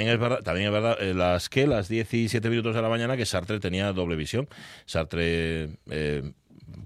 También es verdad, también es verdad eh, las que las 17 minutos de la mañana que Sartre tenía doble visión. Sartre eh,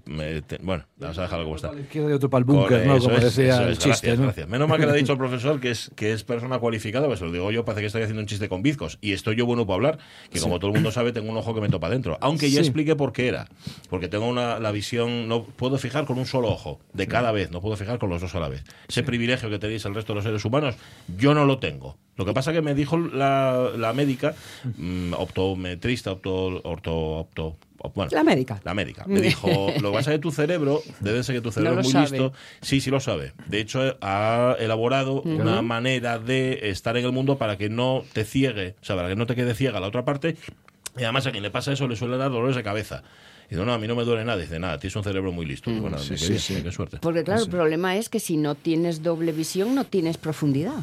me- te- bueno, vamos a dejarlo como está. Para la izquierda y otro para el búnker, ¿no? Como es, decía eso el es, chiste, gracias, ¿no? gracias. Menos mal que le ha dicho el profesor que es, que es persona cualificada, pues lo digo yo, parece que estoy haciendo un chiste con bizcos. Y estoy yo bueno para hablar, que como todo el mundo sabe, tengo un ojo que me topa adentro. Aunque ya Sí. expliqué por qué era. Porque tengo una, la visión, no puedo fijar con un solo ojo, de cada vez, no puedo fijar con los dos a la vez. Ese privilegio que tenéis el resto de los seres humanos, yo no lo tengo. Lo que pasa que me dijo la, la médica, mm, optometrista, opto, orto, opto, bueno, La médica. la médica. Me dijo, lo que pasa es que tu cerebro, debe ser que tu cerebro es muy sabe. listo. Sí, sí lo sabe. De hecho, ha elaborado una manera de estar en el mundo para que no te ciegue, o sea, para que no te quede ciega la otra parte. Y además a quien le pasa eso le suele dar dolores de cabeza. Y dice, no, a mí no me duele nada. Dice, nada, tienes un cerebro muy listo. Bueno, sí, qué sí, sí. qué suerte. Porque claro, el problema es que si no tienes doble visión, no tienes profundidad.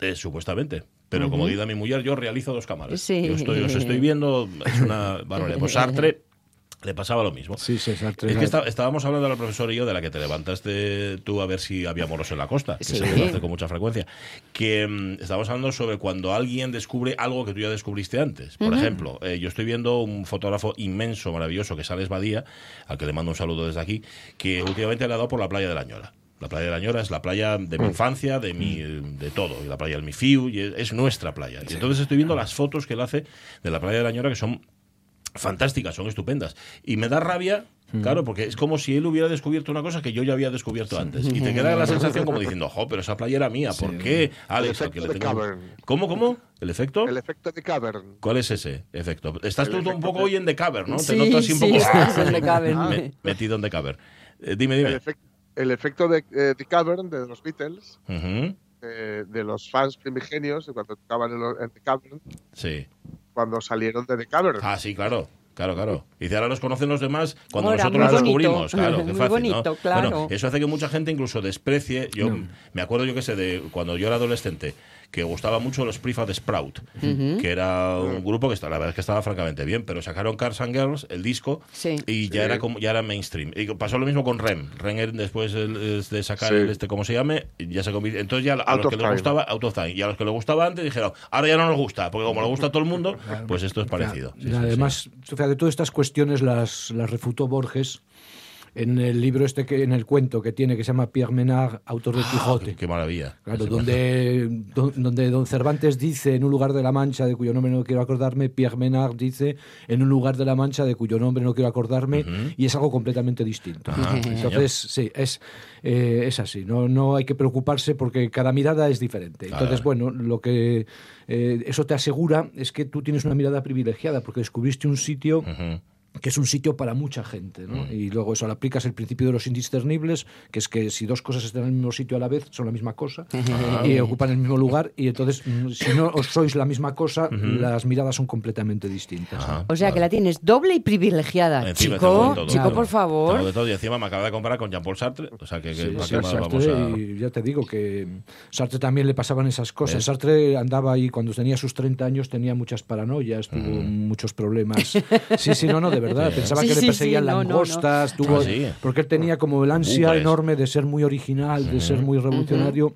Eh, supuestamente. Pero como dice mi mujer, yo realizo dos cámaras. Sí. Yo estoy, os estoy viendo, es una barbaridad. Pues Sartre le pasaba lo mismo. Sí, sí, Sartre Es que está- estábamos hablando la profesor y yo de la que te levantaste tú a ver si había moros en la costa, que Sí. se lo hace con mucha frecuencia. Que mm, estábamos hablando sobre cuando alguien descubre algo que tú ya descubriste antes. Por ejemplo, eh, yo estoy viendo un fotógrafo inmenso, maravilloso, que sale Badía, al que le mando un saludo desde aquí, que últimamente le ha dado por la playa de la Ñora. La playa de la Ñora es la playa de mi infancia, de mi, de todo. Y la playa del Mifiu, y es, es nuestra playa. Y entonces estoy viendo las fotos que él hace de la playa de la Ñora, que son fantásticas, son estupendas. Y me da rabia, claro, porque es como si él hubiera descubierto una cosa que yo ya había descubierto antes. Y te queda la sensación como diciendo, jo, pero esa playa era mía, ¿por qué? Alex, El que le de tengo- Cavern. ¿Cómo, cómo? ¿El efecto? El efecto de Cavern. ¿Cuál es ese efecto? Estás El tú un efecto poco de- hoy en The Cavern, ¿no? Sí, te noto así un sí, poco estás en The Cavern. Me- metido en The Cavern. Eh, dime, El, dime. El efecto de, eh, de Cavern de los Beatles, eh, de los fans primigenios, de cuando tocaban en, The Cavern, Sí. cuando salieron de The Cavern. Ah, sí, claro. Claro, claro. Y dice, ahora los conocen los demás cuando Ahora, nosotros los descubrimos. Claro, qué Muy fácil, ¿no? claro. Bueno, eso hace que mucha gente incluso desprecie. Yo me acuerdo, yo qué sé, de cuando yo era adolescente, que gustaba mucho los Prefab Sprout, que era un grupo que está- la verdad es que estaba francamente bien, pero sacaron Cars and Girls, el disco, Sí. y ya era como ya era mainstream. Y pasó lo mismo con Rem. Rem después de sacar Sí. el este como se llame, ya se convirtió. Entonces ya a Out los que les gustaba Out of Time y a los que les gustaba antes dijeron, ahora ya no nos gusta, porque como le gusta a todo el mundo, pues esto es parecido. Sí, Y sí, además, fíjate, todas estas cuestiones las, las refutó Borges en el libro este que en el cuento que tiene que se llama Pierre Menard, autor de sí. Quijote. Qué maravilla. Claro, donde, do- donde don Cervantes dice en un lugar de la Mancha de cuyo nombre no quiero acordarme, Pierre Menard dice en un lugar de la Mancha de cuyo nombre no quiero acordarme, y es algo completamente distinto. Entonces, sí, es, eh, es así, no, no hay que preocuparse porque cada mirada es diferente. Entonces, bueno, lo que eh, eso te asegura es que tú tienes una mirada privilegiada porque descubriste un sitio Ujú. Que es un sitio para mucha gente. ¿no? Mm. Y luego eso, le aplicas el principio de los indiscernibles, que es que si dos cosas están en el mismo sitio a la vez, son la misma cosa y ocupan el mismo lugar. Y entonces, mm, si no os sois la misma cosa, las miradas son completamente distintas. Ajá. O sea que la tienes doble y privilegiada. Encima chico, todo, por favor. de todo y encima me acaba de comparar con Jean-Paul Sartre. O sea que, que Sí, ¿para sí, Sartre, vamos a- y ya te digo que Sartre también le pasaban esas cosas. ¿Ves? Sartre andaba ahí cuando tenía sus 30 años, tenía muchas paranoias, tuvo muchos problemas. Sí, sí, no, no, de verdad. Pensaba Sí, que sí, le perseguían sí, no, no, no. langostas, tuvo- Ah, sí. porque él tenía como el ansia Uh, pues. enorme de ser muy original, de ser muy revolucionario.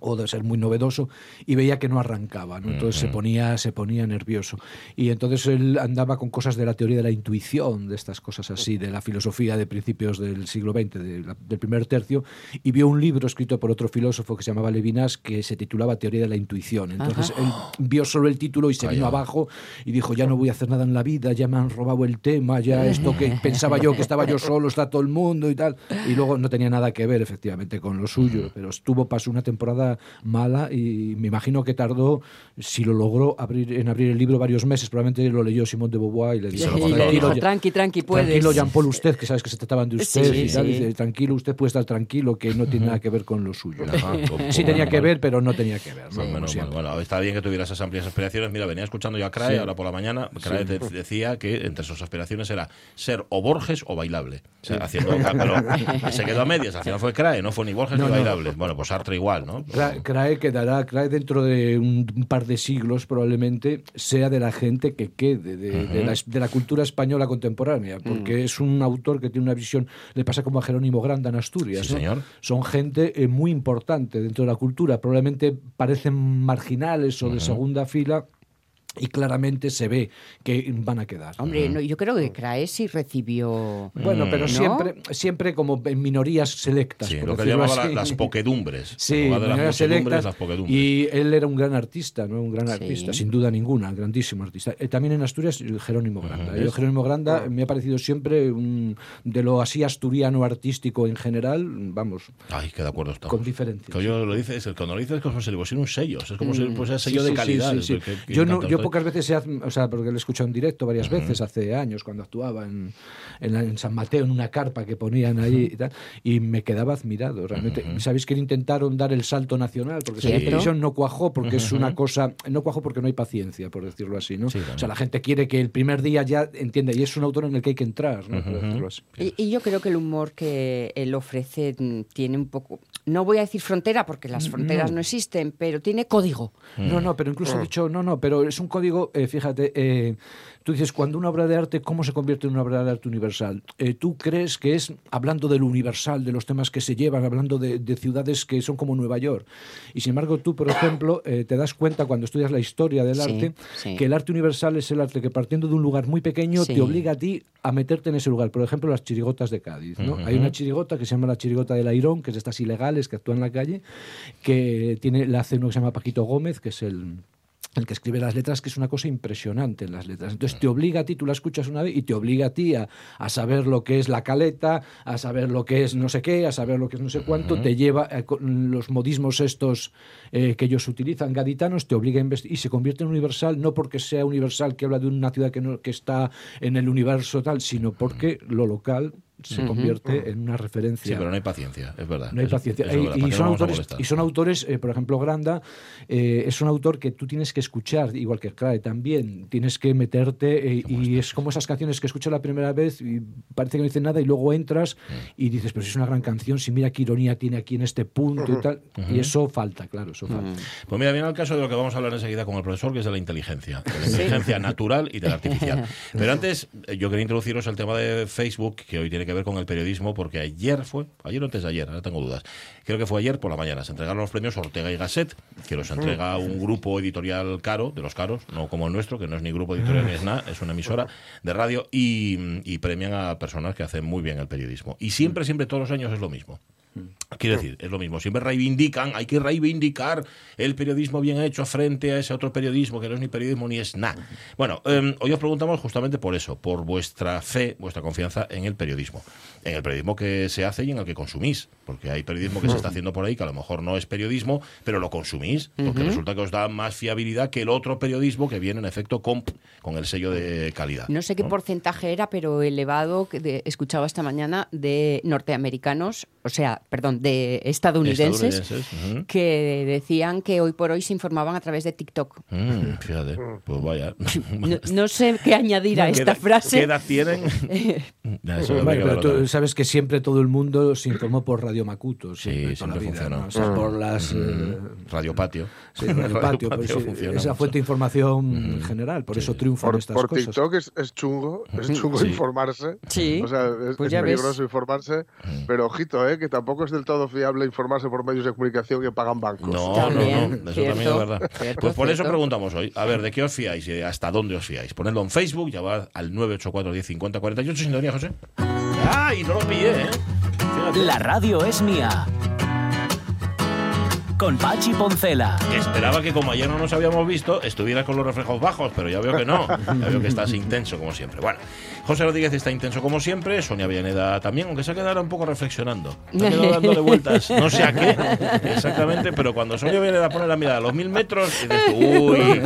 O de ser muy novedoso y veía que no arrancaba, ¿no? entonces se ponía se ponía nervioso y entonces él andaba con cosas de la teoría de la intuición, de estas cosas así, de la filosofía de principios del siglo XX, de la- del primer tercio, y vio un libro escrito por otro filósofo que se llamaba Levinas que se titulaba Teoría de la intuición. Entonces él vio solo el título y se vino Calla. abajo y dijo ya no voy a hacer nada en la vida, ya me han robado el tema, ya esto que pensaba yo que estaba yo solo está todo el mundo y tal, y luego no tenía nada que ver efectivamente con lo suyo, pero estuvo pasó una temporada mala y me imagino que tardó, si lo logró, abrir, en abrir el libro varios meses. Probablemente lo leyó Simón de Beauvoir y le dijo, tranqui, tranqui, puedes. Tranquilo, Jean Paul, usted, que sabes que se trataban de usted Sí, y tal. sí. Dice, tranquilo, usted puede estar tranquilo, que no tiene nada que ver con lo suyo. Ajá, como- Sí tenía que ver, pero no tenía que ver. ¿no? Bueno, está bien que tuviera esas amplias aspiraciones. Mira, venía escuchando yo a Crae Sí. ahora por la mañana. Crae de- decía que entre sus aspiraciones era ser o Borges o bailable. O sea, haciendo, se quedó a medias. Al final fue Crae, no fue ni Borges No, ni no. bailable. Bueno, pues Sartre igual, ¿no? Cra- Crae quedará, Crae dentro de un, un par de siglos probablemente sea de la gente que quede, de, de la, de la cultura española contemporánea, porque es un autor que tiene una visión, le pasa como a Jerónimo Granda en Asturias. Sí, ¿no? señor. Son gente eh, muy importante dentro de la cultura, probablemente parecen marginales o de segunda fila. Y claramente se ve que van a quedar. Hombre, no, yo creo que Crae sí recibió... Bueno, pero ¿No? siempre, siempre como en minorías selectas. Sí, por lo que llamaba la- así. las poquedumbres. Sí, En lugar de las selectas. las poquedumbres. Y él era un gran artista, ¿no? Un gran Sí. artista, sin duda ninguna, grandísimo artista. Eh, también en Asturias, Jerónimo Granda. ¿ves? Yo, Jerónimo Granda me ha parecido siempre un- de lo así asturiano artístico en general, vamos, Ay, que de acuerdo estamos. con diferencias. Yo lo dices, cuando lo dices es como si le pusieran un sello, es como si le pusiera Sí, sello sí, de sí, calidad. sí, sí. yo, no, yo. Pocas veces, he, o sea, porque lo he escuchado en directo varias veces, hace años, cuando actuaba en, en, la- en San Mateo, en una carpa que ponían ahí y tal, y me quedaba admirado. Realmente, sabéis que intentaron dar el salto nacional, porque si la televisión no cuajó, porque es una cosa, no cuajó porque no hay paciencia, por decirlo así, ¿no? Sí, o sea, la gente quiere que el primer día ya entienda, y es un autor en el que hay que entrar, ¿no? Por decirlo así. Y, y yo creo que el humor que él ofrece mm, tiene un poco, no voy a decir frontera porque las fronteras no, existen, pero tiene código. No, no, pero incluso he dicho, no, no, pero es un código, eh, fíjate, eh, tú dices, cuando una obra de arte, ¿cómo se convierte en una obra de arte universal? Eh, ¿Tú crees que es hablando de lo universal, de los temas que se llevan, hablando de, de ciudades que son como Nueva York? Y sin embargo, tú, por ejemplo, eh, te das cuenta cuando estudias la historia del Sí, arte, sí. que el arte universal es el arte que partiendo de un lugar muy pequeño Sí. te obliga a ti a meterte en ese lugar. Por ejemplo, las chirigotas de Cádiz. ¿no? Hay una chirigota que se llama la chirigota del Airón, que es de estas ilegales que actúan en la calle, que tiene, la hace uno que se llama Paquito Gómez, que es el, el que escribe las letras, que es una cosa impresionante en las letras. Entonces te obliga a ti, tú la escuchas una vez y te obliga a ti a, a saber lo que es la caleta, a saber lo que es no sé qué, a saber lo que es no sé cuánto, te lleva eh, con los modismos estos eh, que ellos utilizan, gaditanos, te obliga a investigar y se convierte en universal, no porque sea universal que habla de una ciudad que, no, que está en el universo tal, sino porque lo local se convierte en una referencia. Sí, pero no hay paciencia, es verdad. No hay paciencia. eso es verdad, y, ¿para qué son autores, y son autores, eh, por ejemplo, Granda eh, es un autor que tú tienes que escuchar, igual que Crae también. Tienes que meterte eh, y es como esas canciones que escuchas la primera vez y parece que no dicen nada y luego entras Mm. y dices, pero si es una gran canción, si mira qué ironía tiene aquí en este punto y tal. Y eso falta, claro, eso falta. Pues mira, viene al caso de lo que vamos a hablar enseguida con el profesor, que es de la inteligencia. De la inteligencia natural y de la artificial. Pero antes, eh, yo quería introduciros el tema de Facebook, que hoy tiene que ver con el periodismo, porque ayer fue, ayer o antes de ayer, ahora tengo dudas. Creo que fue ayer por la mañana. Se entregaron los premios Ortega y Gasset, que los entrega un grupo editorial caro, de los caros, no como el nuestro, que no es ni grupo editorial ni es nada, es una emisora de radio, y, y premian a personas que hacen muy bien el periodismo. Y siempre, siempre, todos los años es lo mismo. Quiero decir, es lo mismo. Siempre reivindican, hay que reivindicar el periodismo bien hecho frente a ese otro periodismo que no es ni periodismo ni es nada. Bueno, eh, hoy os preguntamos justamente por eso, por vuestra fe, vuestra confianza en el periodismo. En el periodismo que se hace y en el que consumís. Porque hay periodismo que se está haciendo por ahí que a lo mejor no es periodismo, pero lo consumís. Porque resulta que os da más fiabilidad que el otro periodismo que viene en efecto con, con el sello de calidad. No sé qué porcentaje era, pero elevado, que de- escuchaba esta mañana, de norteamericanos, o sea, perdón, de estadounidenses, Estadounidenses, ujú. que decían que hoy por hoy se informaban a través de TikTok. Mm, fíjate, pues vaya. No, no sé qué añadir a ¿Qué esta frase. ¿Qué edad tienen? Eso que pero tú sabes que siempre todo el mundo se informó por Radio Macuto. Sí, siempre, la siempre vida, funcionó. ¿no? O sea, por las... eh, Radio Patio. Sí, Radio Patio, pues sí, funciona es la mucho. fuente de información general, por eso triunfan Por, estas por cosas. TikTok es, es chungo, es chungo Sí. informarse. Sí, O sea, es, pues es ya ves. peligroso informarse. Pero ojito, ¿eh? que tampoco es del todo fiable informarse por medios de comunicación que pagan bancos. No, También, no, no, eso cierto, también es verdad. cierto, pues por eso cierto. preguntamos hoy, a ver, ¿de qué os fiáis y hasta dónde os fiáis? Ponedlo en Facebook, llamad al 984 10 50 48, sintonía, José. Ah, y no lo pillé, ¿eh? Fíjate. La radio es mía. Con Pachi Poncela. Esperaba que como ayer no nos habíamos visto, estuviera con los reflejos bajos, pero ya veo que no. Ya veo que estás intenso como siempre. Bueno, José Rodríguez está intenso como siempre, Sonia Villaneda también, aunque se ha quedado un poco reflexionando. Se ha quedado dándole vueltas, no sé a qué exactamente, pero cuando Sonia Villaneda pone la mirada a los mil metros, dices, uy,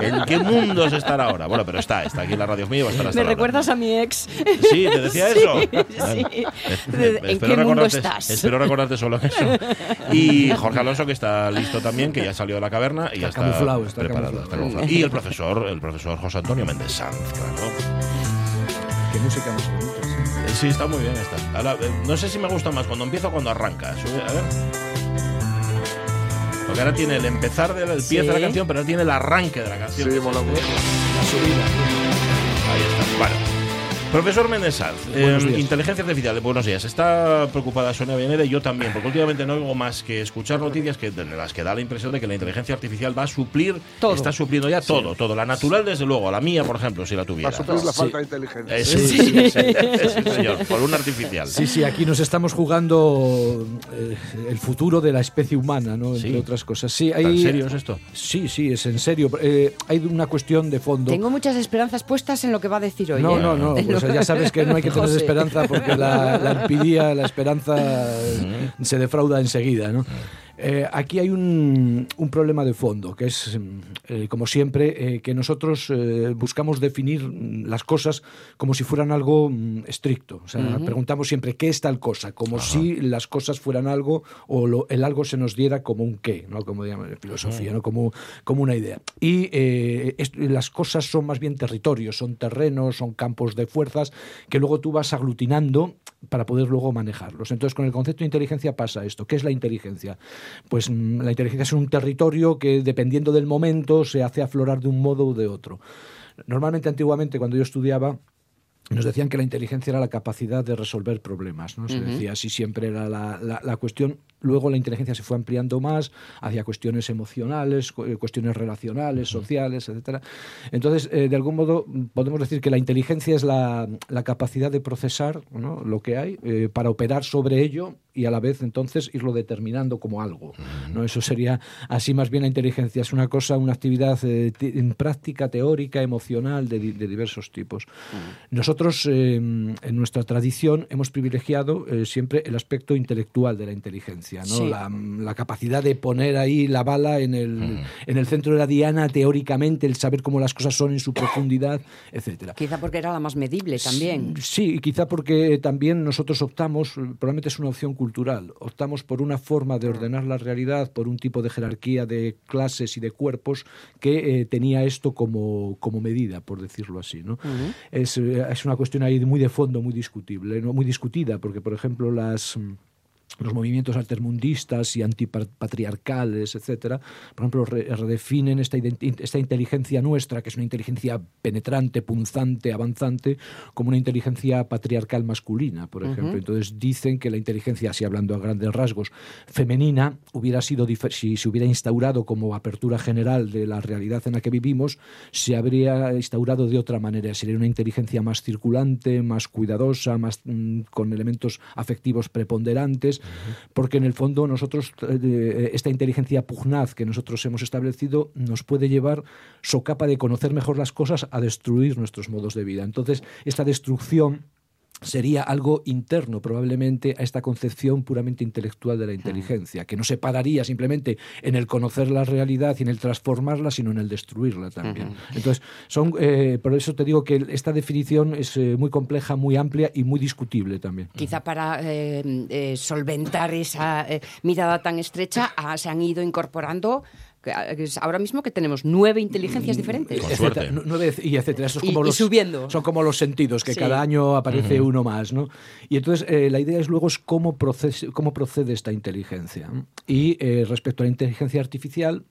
¿en qué mundo se estará ahora? Bueno, pero está, está aquí en la radio mío, va a estar hasta Me recuerdas a mi ex. Sí, te decía Sí, eso. sí. Bueno, ¿En espero qué mundo recordarte- estás? Espero recordarte solo eso. Y Jorge Alonso, que está listo también, que ya salió de la caverna y ya Está está, camuflado, está preparado. camuflado. está camuflado. Y el profesor, el profesor José Antonio Méndez Sanz, claro. Qué música más bonita. sí. Eh, Sí, está muy bien esta. Ahora, eh, no sé si me gusta más cuando empieza o cuando arranca. Sube- A ver. Porque ahora tiene el empezar del el pie de la canción, pero ahora tiene el arranque de la canción. Sí, mola mucho. La subida. Ahí está. Bueno. Profesor Méndez Sanz, eh, días. inteligencia artificial, buenos días. Está preocupada Sonia Villaneda y yo también, porque últimamente no oigo más que escuchar noticias que, de las que da la impresión de que la inteligencia artificial va a suplir, Todo. está supliendo ya todo, todo. La natural, desde luego, la mía, por ejemplo, si la Va tuviera. a suplir la Sí. falta de inteligencia. Eh, sí, sí, sí, sí, señor, por una artificial. Sí, sí, aquí nos estamos jugando eh, el futuro de la especie humana, ¿no? Entre Sí. otras cosas. Sí, ¿Tan hay, serio es esto? Sí, sí, es en serio. Eh, hay una cuestión de fondo. Tengo muchas esperanzas puestas en lo que va a decir hoy. No, ¿eh? no, no. Sea, ya sabes que no hay que tener José. esperanza porque la, la empidía, la esperanza se defrauda enseguida, ¿no? Eh, aquí hay un, un problema de fondo, que es, mm, eh, como siempre, eh, que nosotros buscamos definir mm, las cosas como si fueran algo mm, estricto. O sea, preguntamos siempre qué es tal cosa, como si las cosas fueran algo o lo- el algo se nos diera como un qué, ¿no? como llaman en filosofía, ¿no? como, como una idea. Y las cosas son más bien territorios, son terrenos, son campos de fuerzas que luego tú vas aglutinando para poder luego manejarlos. Entonces, con el concepto de inteligencia pasa esto. ¿Qué es la inteligencia? Pues mm, la inteligencia es un territorio que, dependiendo del momento, se hace aflorar de un modo u de otro. Normalmente, antiguamente, cuando yo estudiaba, nos decían que la inteligencia era la capacidad de resolver problemas, ¿no? Se decía así siempre era la, la- la cuestión. Luego la inteligencia se fue ampliando más hacia cuestiones emocionales, eh, cuestiones relacionales, sociales, etcétera. Entonces, eh, de algún modo, podemos decir que la inteligencia es la, la capacidad de procesar ¿no? lo que hay eh, para operar sobre ello y a la vez entonces irlo determinando como algo. ¿no? Eso sería así más bien la inteligencia. Es una cosa, una actividad eh, ti- en práctica, teórica, emocional, de, di- de diversos tipos. Nosotros, en nuestra tradición, hemos privilegiado siempre el aspecto intelectual de la inteligencia, ¿no? Sí. la, la capacidad de poner ahí la bala en el, en el centro de la diana teóricamente, el saber cómo las cosas son en su profundidad, etcétera. Quizá porque era la más medible también. Sí, y quizá porque también nosotros optamos, probablemente es una opción cultural, optamos por una forma de ordenar la realidad, por un tipo de jerarquía de clases y de cuerpos que eh, tenía esto como, como medida, por decirlo así. ¿no? es, eh, es una cuestión ahí muy de fondo, muy discutible, ¿no? muy discutida, porque por ejemplo las... los movimientos altermundistas y antipatriarcales, etcétera, por ejemplo, re- redefinen esta, esta inteligencia nuestra, que es una inteligencia penetrante, punzante, avanzante, como una inteligencia patriarcal masculina, por ejemplo. Entonces dicen que la inteligencia, así hablando a grandes rasgos, femenina, hubiera sido si se hubiera instaurado como apertura general de la realidad en la que vivimos, se habría instaurado de otra manera. Sería una inteligencia más circulante, más cuidadosa, más mm, con elementos afectivos preponderantes, porque en el fondo nosotros, eh, esta inteligencia pugnaz que nosotros hemos establecido nos puede llevar, socapa de conocer mejor las cosas, a destruir nuestros modos de vida. Entonces, esta destrucción sería algo interno probablemente a esta concepción puramente intelectual de la inteligencia, que no se pararía simplemente en el conocer la realidad y en el transformarla, sino en el destruirla también. Entonces, son, eh, por eso te digo que esta definición es eh, muy compleja, muy amplia y muy discutible también. Quizá para eh, solventar esa mirada tan estrecha ah, se han ido incorporando ah, ahora mismo que tenemos nueve inteligencias diferentes. Con etcétera, suerte. nu- nueve y etcétera. Eso es Y- como y los, subiendo. Son como los sentidos, que Sí. cada año aparece uno más, ¿no? Y entonces eh, la idea es luego es cómo, procese- cómo procede esta inteligencia. Y eh, respecto a la inteligencia artificial,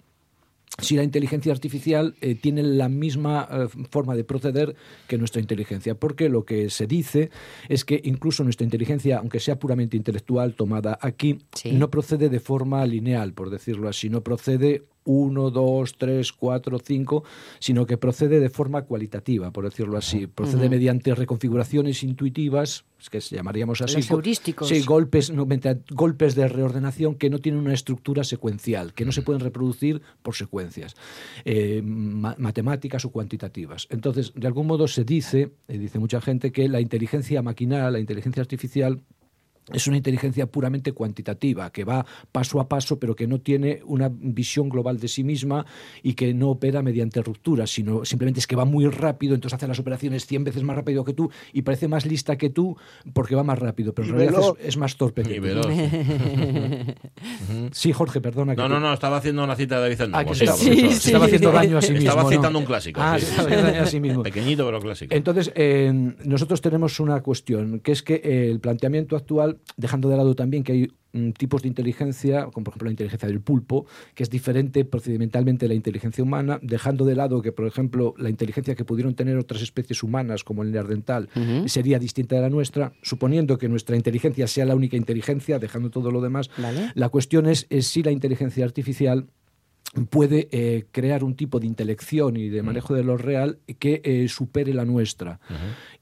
si la inteligencia artificial eh, tiene la misma eh, forma de proceder que nuestra inteligencia, porque lo que se dice es que incluso nuestra inteligencia, aunque sea puramente intelectual, tomada aquí, Sí. no procede de forma lineal, por decirlo así, no procede 1, 2, 3, 4, 5, sino que procede de forma cualitativa, por decirlo así. Procede mediante reconfiguraciones intuitivas, que se llamaríamos así. Los heurísticos. Sí, golpes, no, golpes de reordenación que no tienen una estructura secuencial, que no se pueden reproducir por secuencias eh, ma- matemáticas o cuantitativas. Entonces, de algún modo se dice, eh, dice mucha gente, que la inteligencia maquinal, la inteligencia artificial, es una inteligencia puramente cuantitativa, que va paso a paso, pero que no tiene una visión global de sí misma y que no opera mediante rupturas, sino simplemente es que va muy rápido, entonces hace las operaciones 100 veces más rápido que tú y parece más lista que tú porque va más rápido, pero en Y realidad es, es más torpe que Y tú. veloz. Sí, Jorge, perdona. que No, no, no, estaba haciendo una cita de Vicente. Ah, que Como se estaba. Sí, haciendo daño a sí mismo. Estaba ¿no? citando un clásico. Ah, estaba haciendo daño a sí mismo. Pequeñito, pero clásico. Entonces, eh, nosotros tenemos una cuestión, que es que el planteamiento actual artificial, dejando de lado también que hay mm, tipos de inteligencia, como por ejemplo la inteligencia del pulpo, que es diferente procedimentalmente de la inteligencia humana, dejando de lado que, por ejemplo, la inteligencia que pudieron tener otras especies humanas, como el neandertal, Ujú. sería distinta de la nuestra, suponiendo que nuestra inteligencia sea la única inteligencia, dejando todo lo demás. Vale. La cuestión es, es si la inteligencia artificial puede eh, crear un tipo de intelección y de manejo de lo real que eh, supere la nuestra.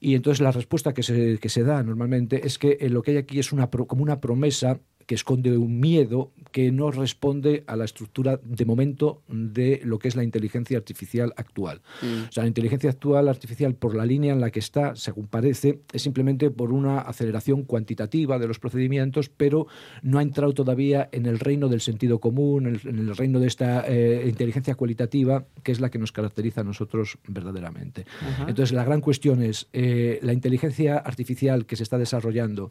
Y entonces la respuesta que se, que se da normalmente es que eh, lo que hay aquí es una pro- como una promesa que esconde un miedo que no responde a la estructura de momento de lo que es la inteligencia artificial actual. O sea, la inteligencia actual artificial, por la línea en la que está, según parece, es simplemente por una aceleración cuantitativa de los procedimientos, pero no ha entrado todavía en el reino del sentido común, en el, en el reino de esta eh, inteligencia cualitativa, que es la que nos caracteriza a nosotros verdaderamente. Entonces, la gran cuestión es, eh, la inteligencia artificial que se está desarrollando,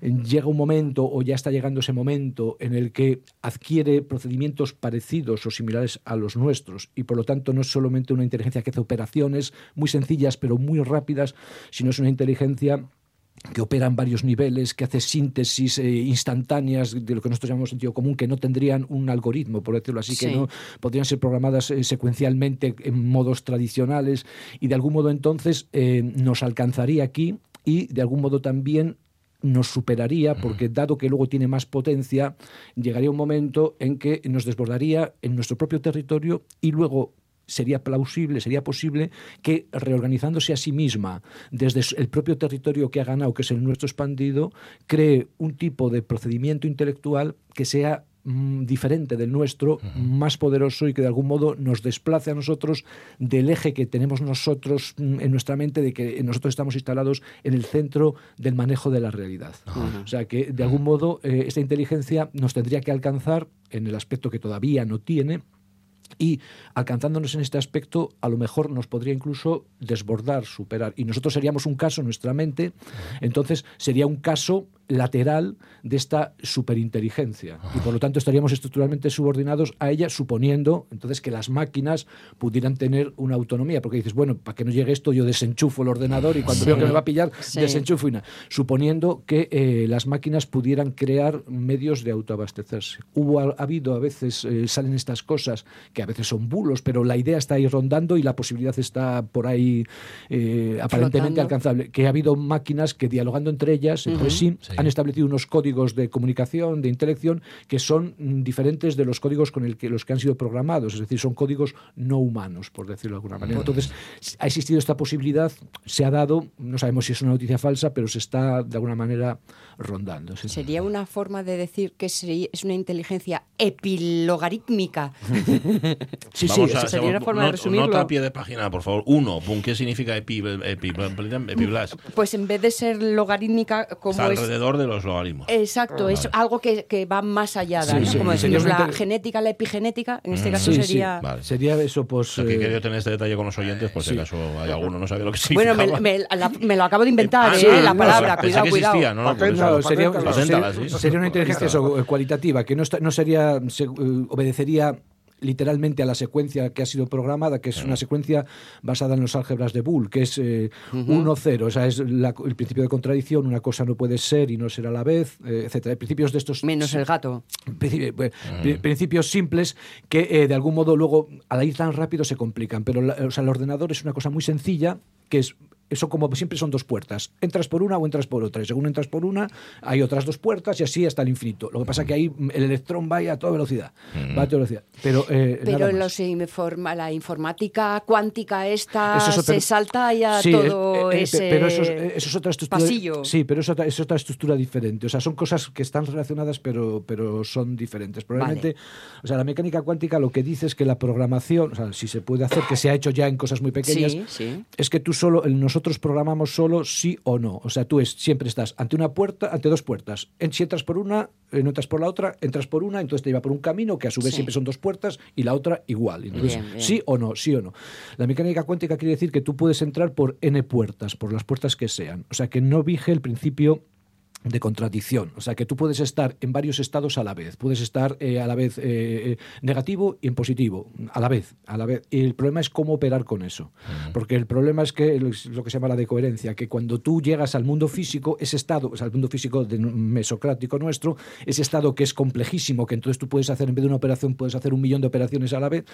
eh, llega un momento o ya está llegando ese momento en el que adquiere procedimientos parecidos o similares a los nuestros y por lo tanto no es solamente una inteligencia que hace operaciones muy sencillas pero muy rápidas, sino es una inteligencia que opera en varios niveles, que hace síntesis eh, instantáneas de lo que nosotros llamamos sentido común, que no tendrían un algoritmo, por decirlo así, que no podrían ser programadas eh, secuencialmente en modos tradicionales y de algún modo entonces eh, nos alcanzaría aquí y de algún modo también nos superaría porque dado que luego tiene más potencia, llegaría un momento en que nos desbordaría en nuestro propio territorio y luego sería plausible, sería posible que reorganizándose a sí misma desde el propio territorio que ha ganado, que es el nuestro expandido, cree un tipo de procedimiento intelectual que sea diferente del nuestro, más poderoso y que de algún modo nos desplace a nosotros del eje que tenemos nosotros mm, en nuestra mente de que nosotros estamos instalados en el centro del manejo de la realidad. O sea que de algún modo eh, esta inteligencia nos tendría que alcanzar en el aspecto que todavía no tiene, y alcanzándonos en este aspecto, a lo mejor nos podría incluso desbordar, superar. Y nosotros seríamos un caso, nuestra mente, entonces sería un caso lateral de esta superinteligencia. Y por lo tanto estaríamos estructuralmente subordinados a ella, suponiendo entonces que las máquinas pudieran tener una autonomía. Porque dices, bueno, para que no llegue esto, yo desenchufo el ordenador y cuando Sí. veo que me va a pillar, Sí. desenchufo y nada. Suponiendo que eh, las máquinas pudieran crear medios de autoabastecerse. Hubo, ha, habido a veces, eh, salen estas cosas que a veces son bulos, pero la idea está ahí rondando y la posibilidad está por ahí eh, aparentemente Flotando. alcanzable. Que ha habido máquinas que dialogando entre ellas, pues sí, Sí. Han establecido unos códigos de comunicación, de intelección, que son mm, diferentes de los códigos con el que, los que han sido programados, es decir, son códigos no humanos, por decirlo de alguna manera. Entonces, ha existido esta posibilidad, se ha dado, no sabemos si es una noticia falsa, pero se está de alguna manera rondando. sí. Sería una forma de decir que es una inteligencia epilogarítmica. Sí, sí, Vamos es- a, sería una forma de not- resumirlo. Nota a pie de página, por favor. Uno, ¿qué significa epi, epi, epiblas? Pues en vez de ser logarítmica, como Está es. Alrededor de los logaritmos. Exacto, es algo que, que va más allá, Sí, ¿no? sí, como decimos, la genética, la epigenética, en este caso Sí, sí. sería... Vale. Sería eso, pues... O sea, que eh, quería tener este detalle con los oyentes, por si acaso hay alguno no sabía lo que Bueno, significaba. me, me- la- me lo acabo de inventar, Ah, ¿eh? la palabra, cuidado, que cuidado. existía, no. Claro, sería. Paténtala, sería- sería una inteligencia eso, eh, cualitativa, que no, está- no sería, se- eh, obedecería literalmente a la secuencia que ha sido programada, que es una secuencia basada en los álgebras de Boole, que es 1-0, o sea, es la- el principio de contradicción, una cosa no puede ser y no ser a la vez, eh, etcétera. Principios de estos Menos el gato. Principi- pues, pri- principios simples que eh, de algún modo luego al ir tan rápido se complican. Pero la- o sea, el ordenador es una cosa muy sencilla que es eso como siempre son dos puertas. Entras por una o entras por otra y según entras por una hay otras dos puertas y así hasta el infinito. Lo que pasa que ahí mm, el electrón va a toda velocidad va a toda velocidad. Pero eh, Pero nada más. los informa, la informática cuántica esta Eso es se salta ya Sí, todo es- eh, eh, ese pero eso es, eh, eso es otra estructura pasillo. sí pero es otra, es otra estructura diferente. O sea son cosas que están relacionadas pero pero son diferentes. Probablemente o sea la mecánica cuántica lo que dice es que la programación o sea si se puede hacer que se ha hecho ya en cosas muy pequeñas Sí, sí. es que tú solo nosotros programamos solo sí o no o sea tú es, siempre estás ante una puerta ante dos puertas si entras por una no entras por la otra entras por una entonces te lleva por un camino que a su vez Sí. siempre son dos puertas y la otra igual entonces Bien, bien. sí o no, sí o no. La mecánica cuántica quiere decir que tú puedes entrar por n puertas, por las puertas que sean. O sea, que no vige el principio de contradicción. O sea, que tú puedes estar en varios estados a la vez. Puedes estar eh, a la vez eh, eh, negativo y en positivo, a la vez. A la vez. Y el problema es cómo operar con eso. Porque el problema es que es lo que se llama la decoherencia, que cuando tú llegas al mundo físico, ese estado, o sea, al mundo físico de- mesocrático nuestro, ese estado que es complejísimo, que entonces tú puedes hacer, en vez de una operación, puedes hacer un millón de operaciones a la vez,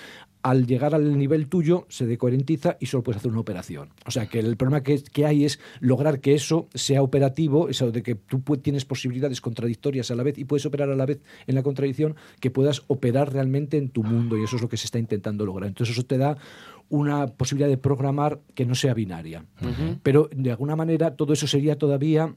al llegar al nivel tuyo se decoherentiza y solo puedes hacer una operación. O sea, que el problema que, que hay es lograr que eso sea operativo, eso de que tú pu- tienes posibilidades contradictorias a la vez y puedes operar a la vez en la contradicción, que puedas operar realmente en tu mundo y eso es lo que se está intentando lograr. Entonces eso te da una posibilidad de programar que no sea binaria. Pero de alguna manera todo eso sería todavía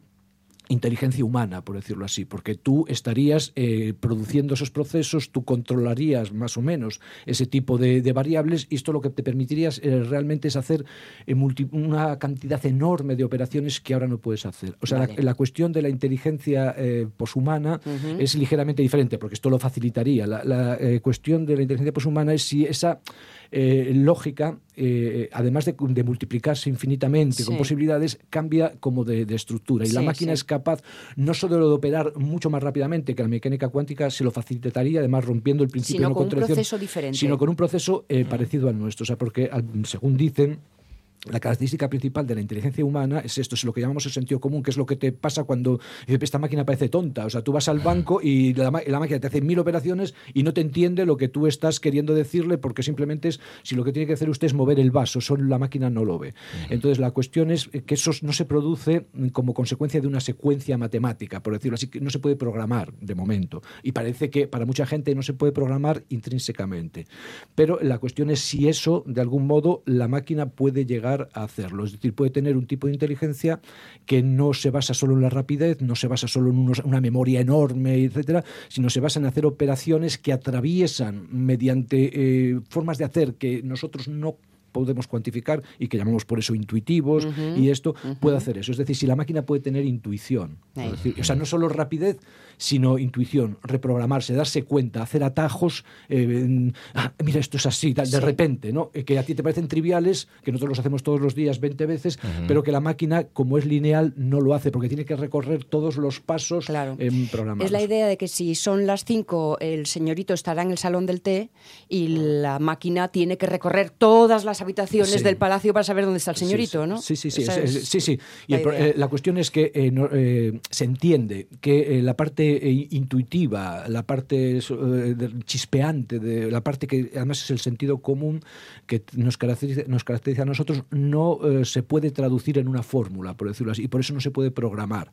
inteligencia humana, por decirlo así, porque tú estarías eh, produciendo esos procesos, tú controlarías más o menos ese tipo de, de variables y esto lo que te permitirías eh, realmente es hacer eh, multi- una cantidad enorme de operaciones que ahora no puedes hacer. O sea, la- Vale. la, cuestión de la inteligencia poshumana es ligeramente diferente, porque esto lo facilitaría. La, la, cuestión de la inteligencia poshumana es si esa eh, lógica, eh, además de, de multiplicarse infinitamente con posibilidades, cambia como de, de estructura. Y la máquina sí. es capaz no solo de operar mucho más rápidamente que la mecánica cuántica, se lo facilitaría, además rompiendo el principio Sino de no con un proceso diferente. sino con un proceso eh, parecido al nuestro. O sea, porque según dicen, la característica principal de la inteligencia humana es esto, es lo que llamamos el sentido común, que es lo que te pasa cuando esta máquina parece tonta. O sea, tú vas al banco y la, la máquina te hace mil operaciones y no te entiende lo que tú estás queriendo decirle porque simplemente es, si lo que tiene que hacer usted es mover el vaso, solo la máquina no lo ve. Entonces, la cuestión es que eso no se produce como consecuencia de una secuencia matemática, por decirlo así, que no se puede programar de momento. Y parece que para mucha gente no se puede programar intrínsecamente. Pero la cuestión es si eso, de algún modo, la máquina puede llegar a hacerlo. Es decir, puede tener un tipo de inteligencia que no se basa solo en la rapidez, no se basa solo en unos- una memoria enorme, etcétera, sino se basa en hacer operaciones que atraviesan mediante eh, formas de hacer que nosotros no podemos cuantificar y que llamamos por eso intuitivos y esto puede hacer eso. Es decir, si la máquina puede tener intuición, decir, o sea, no solo rapidez, sino intuición, reprogramarse, darse cuenta, hacer atajos, eh, en- ah, mira, esto es así, tal, de Sí. repente, ¿no? Eh, que a ti te parecen triviales, que nosotros los hacemos todos los días 20 veces, pero que la máquina, como es lineal, no lo hace, porque tiene que recorrer todos los pasos Claro. em, programados. Es la idea de que si son las 5, el señorito estará en el salón del té y la máquina tiene que recorrer todas las habitaciones Sí. del palacio para saber dónde está el señorito, sí, ¿no? Sí, sí, sí. Es- sí, sí. Y la el eh, la cuestión es que eh, no- eh, se entiende que eh, la parte eh, intuitiva, la parte eh, chispeante, de, la parte que además es el sentido común que nos caracteriza, nos caracteriza a nosotros, no eh, se puede traducir en una fórmula, por decirlo así, y por eso no se puede programar.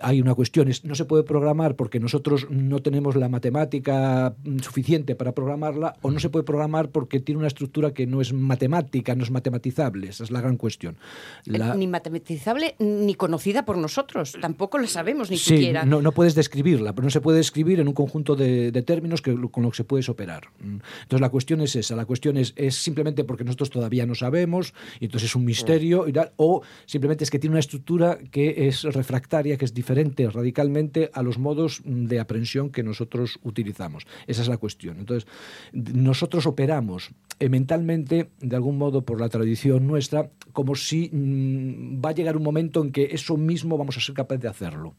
Hay una cuestión, es, no se puede programar porque nosotros no tenemos la matemática mm, suficiente para programarla, o no se puede programar porque tiene una estructura que no es matemática, no es matematizable. Esa es la gran cuestión. La- Ni matematizable ni conocida por nosotros. Tampoco la sabemos ni Sí, siquiera. no, no puedes describirla, pero no se puede describir en un conjunto de, términos que, con los que se puedes operar. Mm. Entonces la cuestión es esa, la cuestión es, es simplemente porque nosotros todavía no sabemos, y entonces es un misterio, y tal, o simplemente es que tiene una estructura que es refractaria, que es diferente radicalmente a los modos mm, de aprehensión que nosotros utilizamos. Esa es la cuestión. Entonces, nosotros operamos eh, mentalmente, de algún modo, por la tradición nuestra, como si mm, va a llegar un momento en que eso mismo vamos a ser capaces de hacerlo.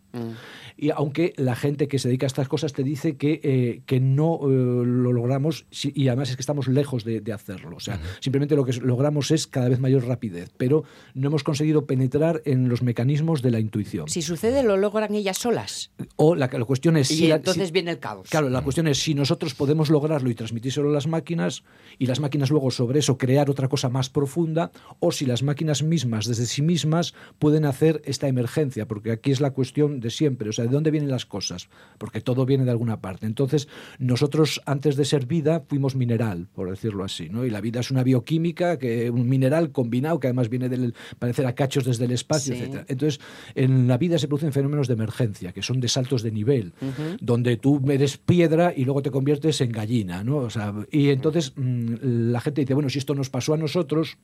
Y aunque la gente que se dedica a estas cosas te dice que, eh, que no eh, lo logramos si- y además es que estamos lejos de, de hacerlo. O sea, simplemente lo que logramos es cada vez mayor rapidez, pero no hemos conseguido penetrar en los mecanismos de la intuición. Si sucede, lo logran ellas solas. O la, la cuestión es Y si entonces si- viene el caos. Claro, la cuestión es si nosotros podemos lograrlo y transmitírselo a las máquinas y las máquinas luego sobre eso crear otra cosa más profunda o si las máquinas mismas desde sí mismas pueden hacer esta emergencia, porque aquí es la cuestión de siempre, o sea, ¿de dónde vienen las cosas? Porque todo viene de alguna parte. Entonces, nosotros antes de ser vida fuimos mineral, por decirlo así, ¿no? Y la vida es una bioquímica, que un mineral combinado que además viene del parecer a cachos desde el espacio, Sí. etcétera. Entonces, en la vida se producen fenómenos de emergencia, que son de saltos de nivel, donde tú eres piedra y luego te conviertes en gallina, ¿no? O sea, y entonces mm, la gente dice, bueno, si esto nos pasó a nosotros,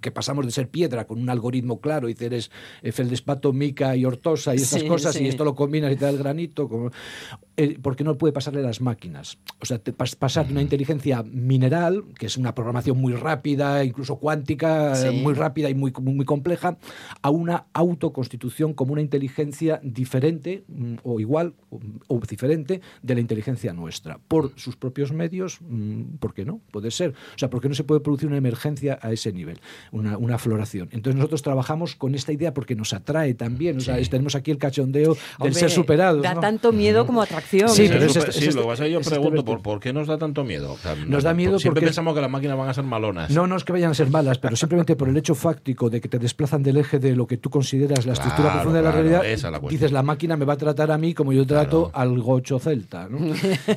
que pasamos de ser piedra con un algoritmo claro y eres eh, feldespato, mica y ortosa y estas Sí, cosas sí. y esto lo combinas y te da el granito, como, eh, ¿por qué no puede pasarle a las máquinas? O sea, te pas- pasar de una inteligencia mineral, que es una programación muy rápida, incluso cuántica, eh, Sí. muy rápida y muy, muy, muy compleja, a una autoconstitución como una inteligencia diferente mm, o igual o, o diferente de la inteligencia nuestra. Por sus propios medios, mm, ¿por qué no? Puede ser. O sea, ¿por qué no se puede producir una emergencia a ese nivel? Una, una floración. Entonces nosotros trabajamos con esta idea porque nos atrae también. O sea, tenemos aquí el cachondeo del Hombre, ser superados. Da ¿no? tanto miedo como atracción. Sí, Sí, pero es es este- sí, lo este- que pasa es que yo es este pregunto. ¿por, por qué nos da tanto miedo? O sea, Nos da miedo Siempre porque- pensamos que las máquinas van a ser malonas. No, no es que vayan a ser malas, pero simplemente por el hecho fáctico de que te desplazan del eje de lo que tú consideras la estructura Claro, profunda de la claro, realidad. la dices, la máquina me va a tratar a mí como yo trato al gocho celta. ¿no?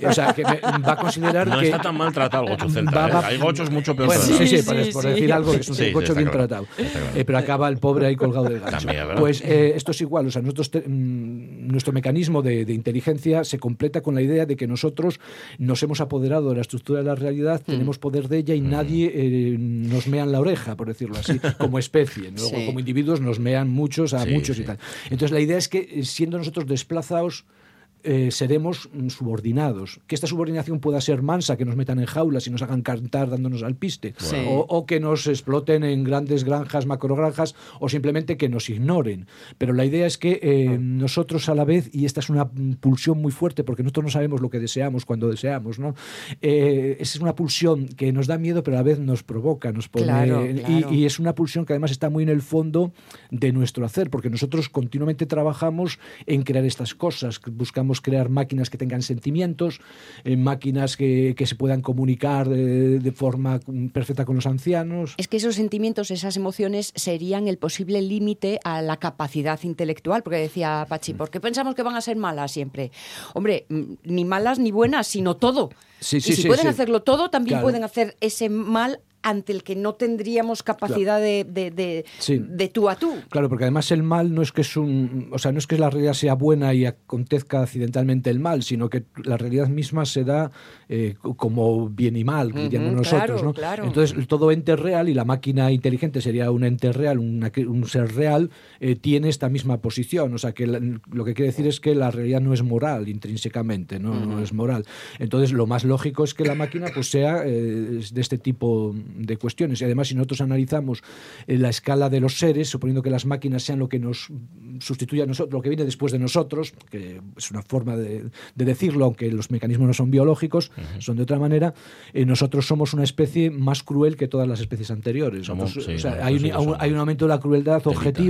o sea, que me- va a considerar No que. está tan mal tratado el gocho celta. Va- ¿eh? va- Hay gochos mucho peor Bueno, sí, sí, Sí, por, sí, por sí. decir algo, que es un Sí, bien claro. tratado. Claro. Eh, pero acaba el pobre ahí colgado del gancho. Pues eh, esto es igual, o sea, nosotros te- mm, nuestro mecanismo de, de inteligencia se completa con la idea de que nosotros nos hemos apoderado de la estructura de la realidad, Mm. tenemos poder de ella y nadie eh, nos mea en la oreja, por decirlo así, como especie. Sí. como individuos nos mean muchos a Sí, muchos y tal. Entonces la idea es que siendo nosotros desplazados eh, seremos mm, subordinados. Que esta subordinación pueda ser mansa, que nos metan en jaulas y nos hagan cantar dándonos al piste, Sí. o, o que nos exploten en grandes granjas, macrogranjas, o simplemente que nos ignoren. Pero la idea es que eh, nosotros a la vez, y esta es una pulsión muy fuerte, porque nosotros no sabemos lo que deseamos cuando deseamos, ¿no? Eh, es una pulsión que nos da miedo, pero a la vez nos provoca, nos pone... Claro, y- claro. y es una pulsión que además está muy en el fondo de nuestro hacer, porque nosotros continuamente trabajamos en crear estas cosas, que crear máquinas que tengan sentimientos, eh, máquinas que, que se puedan comunicar de, de forma mm, perfecta con los ancianos. Es que esos sentimientos, esas emociones serían el posible límite a la capacidad intelectual, porque decía Pachi, ¿por qué pensamos que van a ser malas siempre? Hombre, mm, ni malas ni buenas, sino todo. Sí, y sí, si sí, pueden hacerlo todo, también Claro. pueden hacer ese mal ante el que no tendríamos capacidad de, de, de- Sí. de tú a tú. Claro, porque además el mal no es que es un, o sea, no es que la realidad sea buena y acontezca accidentalmente el mal, sino que la realidad misma se da eh, co- como bien y mal, que diríamos nosotros, claro, ¿no? claro. Entonces todo ente real y la máquina inteligente sería un ente real, una un ser real, eh, tiene esta misma posición, o sea, que la- lo que quiere decir es que la realidad no es moral intrínsecamente, no, no es moral. Entonces lo más lógico es que la máquina pues sea eh, de este tipo de cuestiones y además si nosotros analizamos eh, la escala de los seres, suponiendo que las máquinas sean lo que nos sustituye a nosotros, lo que viene después de nosotros, que es una forma de, de decirlo, aunque los mecanismos no son biológicos, son de otra manera, eh, nosotros somos una especie más cruel que todas las especies anteriores. Somos- Nosotros- sí, o sea, hay, un, hay un aumento de la crueldad Telita.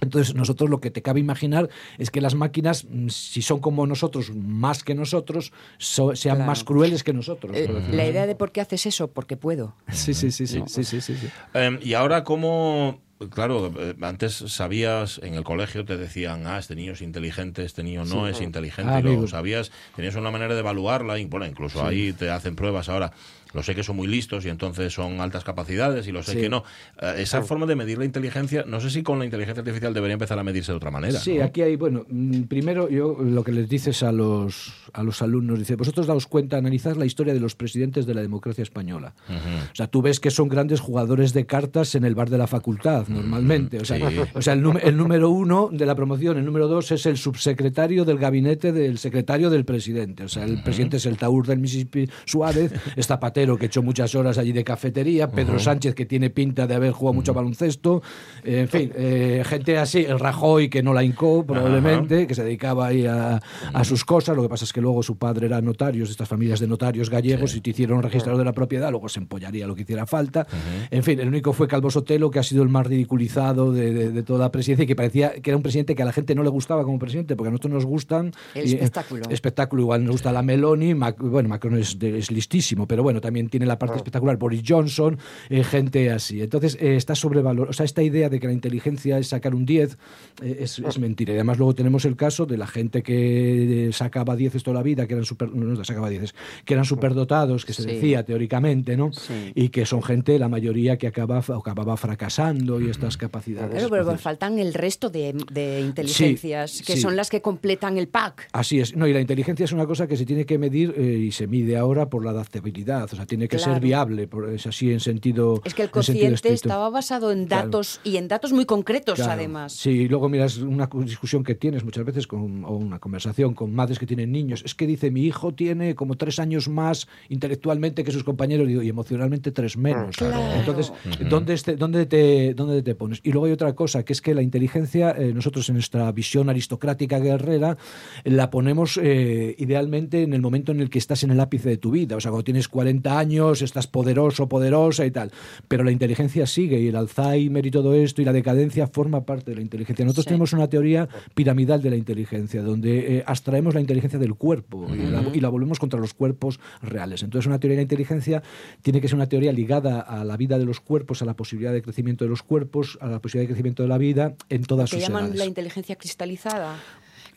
Entonces, nosotros lo que te cabe imaginar es que las máquinas, mm, si son como nosotros, más que nosotros, so- sean Claro. más crueles que nosotros. Eh, la idea de por qué haces eso, porque puedo. Sí, sí, sí, sí, sí, sí, sí, sí. Eh, y ahora, ¿cómo...? Claro, eh, antes sabías, en el colegio te decían, ah, este niño es inteligente, este niño no es inteligente, Ah, y lo amigo. sabías, tenías una manera de evaluarla, y bueno, incluso ahí te hacen pruebas ahora. Lo sé que son muy listos y entonces son altas capacidades, y lo sé Sí. que no. Eh, esa forma de medir la inteligencia, no sé si con la inteligencia artificial debería empezar a medirse de otra manera. Sí, ¿no? aquí hay, bueno, mm, primero yo lo que les dices a los, a los alumnos, dice, vosotros daos cuenta, analizad la historia de los presidentes de la democracia española. O sea, tú ves que son grandes jugadores de cartas en el bar de la facultad, normalmente. O sea, sí. o sea el, el número uno de la promoción, el número dos es el subsecretario del gabinete del secretario del presidente. O sea, el presidente es el taur del Mississippi Suárez, es Zapatero, que echó muchas horas allí de cafetería, Pedro Sánchez, que tiene pinta de haber jugado mucho baloncesto, eh, en fin, eh, gente así, el Rajoy, que no la hincó probablemente, que se dedicaba ahí a, a sus cosas, lo que pasa es que luego su padre era notario, estas familias de notarios gallegos, y te hicieron registrador de la propiedad, luego se empollaría lo que hiciera falta. En fin, el único fue Calvo Sotelo, que ha sido el más ridiculizado de, de- de toda la presidencia y que parecía que era un presidente que a la gente no le gustaba como presidente, porque a nosotros nos gustan... El y, eh, espectáculo. espectáculo, igual nos gusta la Meloni, Mac- bueno, Macron es, de- es listísimo, pero bueno, también tiene la parte espectacular, Boris Johnson, eh, gente así. Entonces, eh, está sobrevalorado, o sea, esta idea de que la inteligencia es sacar un 10 eh, es, es mentira. Y además luego tenemos el caso de la gente que sacaba 10 toda la vida, que eran super, no, sacaba 10, que eran superdotados, que se Sí. decía teóricamente, ¿no? Sí. Y que son gente, la mayoría, que acaba, acababa fracasando y estas capacidades. Claro, pero faltan el resto de, de inteligencias, que sí. son las que completan el pack. Así es. No, y la inteligencia es una cosa que se tiene que medir eh, y se mide ahora por la adaptabilidad. O sea, sea, tiene que Claro. ser viable, por- es así en sentido. Es que el cociente estaba basado en Claro. datos y en datos muy concretos, Claro. además. Sí, y luego miras una cu- discusión que tienes muchas veces con, o una conversación con madres que tienen niños. Es que dice, mi hijo tiene como tres años más intelectualmente que sus compañeros y emocionalmente tres menos. Claro. Entonces, ¿dónde, este- dónde, te, ¿dónde te pones? Y luego hay otra cosa, que es que la inteligencia, eh, nosotros en nuestra visión aristocrática guerrera, la ponemos eh, idealmente en el momento en el que estás en el ápice de tu vida. O sea, cuando tienes 40 años, estás poderoso, poderosa y tal. Pero la inteligencia sigue y el Alzheimer y todo esto y la decadencia forma parte de la inteligencia. Nosotros Sí. tenemos una teoría piramidal de la inteligencia, donde eh, abstraemos la inteligencia del cuerpo y, la, y la volvemos contra los cuerpos reales. Entonces, una teoría de la inteligencia tiene que ser una teoría ligada a la vida de los cuerpos, a la posibilidad de crecimiento de los cuerpos, a la posibilidad de crecimiento de la vida en todas sus llaman edades. la inteligencia cristalizada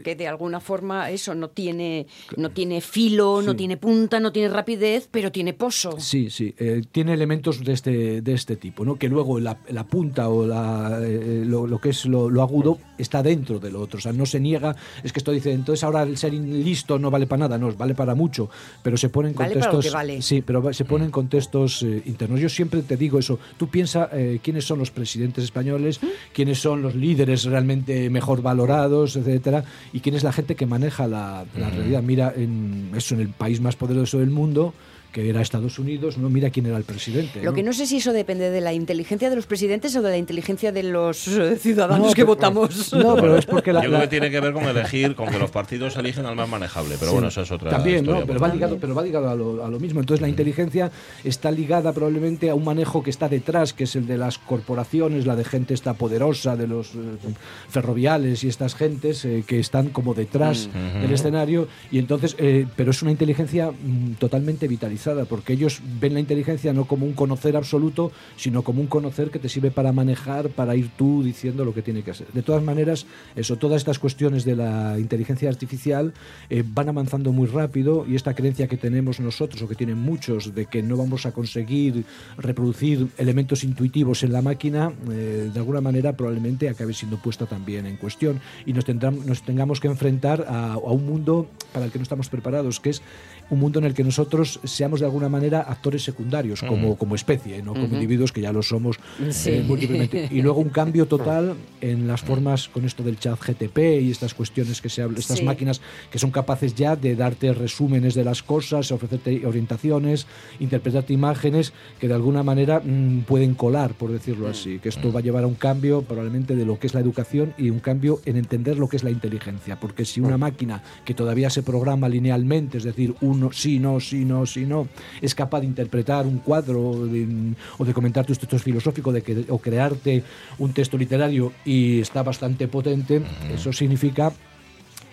que de alguna forma eso no tiene no tiene filo, no Sí. tiene punta, no tiene rapidez, pero tiene pozo. Sí, sí, eh, tiene elementos de este, de este tipo, ¿no? que luego la, la punta o la, eh, lo, lo que es lo, lo agudo está dentro de lo otro, o sea, no se niega, es que esto dice, entonces ahora el ser listo no vale para nada, no, vale para mucho, pero se pone en Vale para lo contextos... que vale. Sí, pero se pone en contextos eh, internos. Yo siempre te digo eso, tú piensa eh, quiénes son los presidentes españoles, quiénes son los líderes realmente mejor valorados, etcétera, y quién es la gente que maneja la, la realidad. Mira, en, eso en el país más poderoso del mundo, que era Estados Unidos, no mira quién era el presidente. Lo que no sé si eso depende de la inteligencia de los presidentes o de la inteligencia de los eh, ciudadanos No, que pero- votamos. No, pero es porque la, Yo creo la- que tiene que ver con elegir, con que los partidos eligen al más manejable. Pero Sí. bueno, eso es otra También, historia. ¿no? Pero por va ligado, pero va ligado a lo, a lo mismo. Entonces la inteligencia está ligada probablemente a un manejo que está detrás, que es el de las corporaciones, la de gente esta poderosa, de los eh, ferroviales y estas gentes eh, que están como detrás del escenario. Y entonces, eh, pero es una inteligencia mm, totalmente vitalizada, porque ellos ven la inteligencia no como un conocer absoluto, sino como un conocer que te sirve para manejar, para ir tú diciendo lo que tiene que hacer. De todas maneras, eso, todas estas cuestiones de la inteligencia artificial eh, van avanzando muy rápido y esta creencia que tenemos nosotros o que tienen muchos de que no vamos a conseguir reproducir elementos intuitivos en la máquina, eh, de alguna manera probablemente acabe siendo puesta también en cuestión y nos, tendrán- nos tengamos que enfrentar a, a un mundo para el que no estamos preparados, que es un mundo en el que nosotros seamos de alguna manera actores secundarios como, como especie, no como individuos que ya lo somos eh, Sí. múltiplemente. Y luego un cambio total en las formas con esto del chat GTP y estas cuestiones que se hablan, estas Sí. máquinas que son capaces ya de darte resúmenes de las cosas, ofrecerte orientaciones, interpretarte imágenes que de alguna manera mm, pueden colar, por decirlo así. Que esto va a llevar a un cambio probablemente de lo que es la educación y un cambio en entender lo que es la inteligencia. Porque si una máquina que todavía se programa linealmente, es decir, sí, no, sí, no, sí, no, es capaz de interpretar un cuadro o de, o de comentar tus textos filosóficos de que, o crearte un texto literario y está bastante potente, eso significa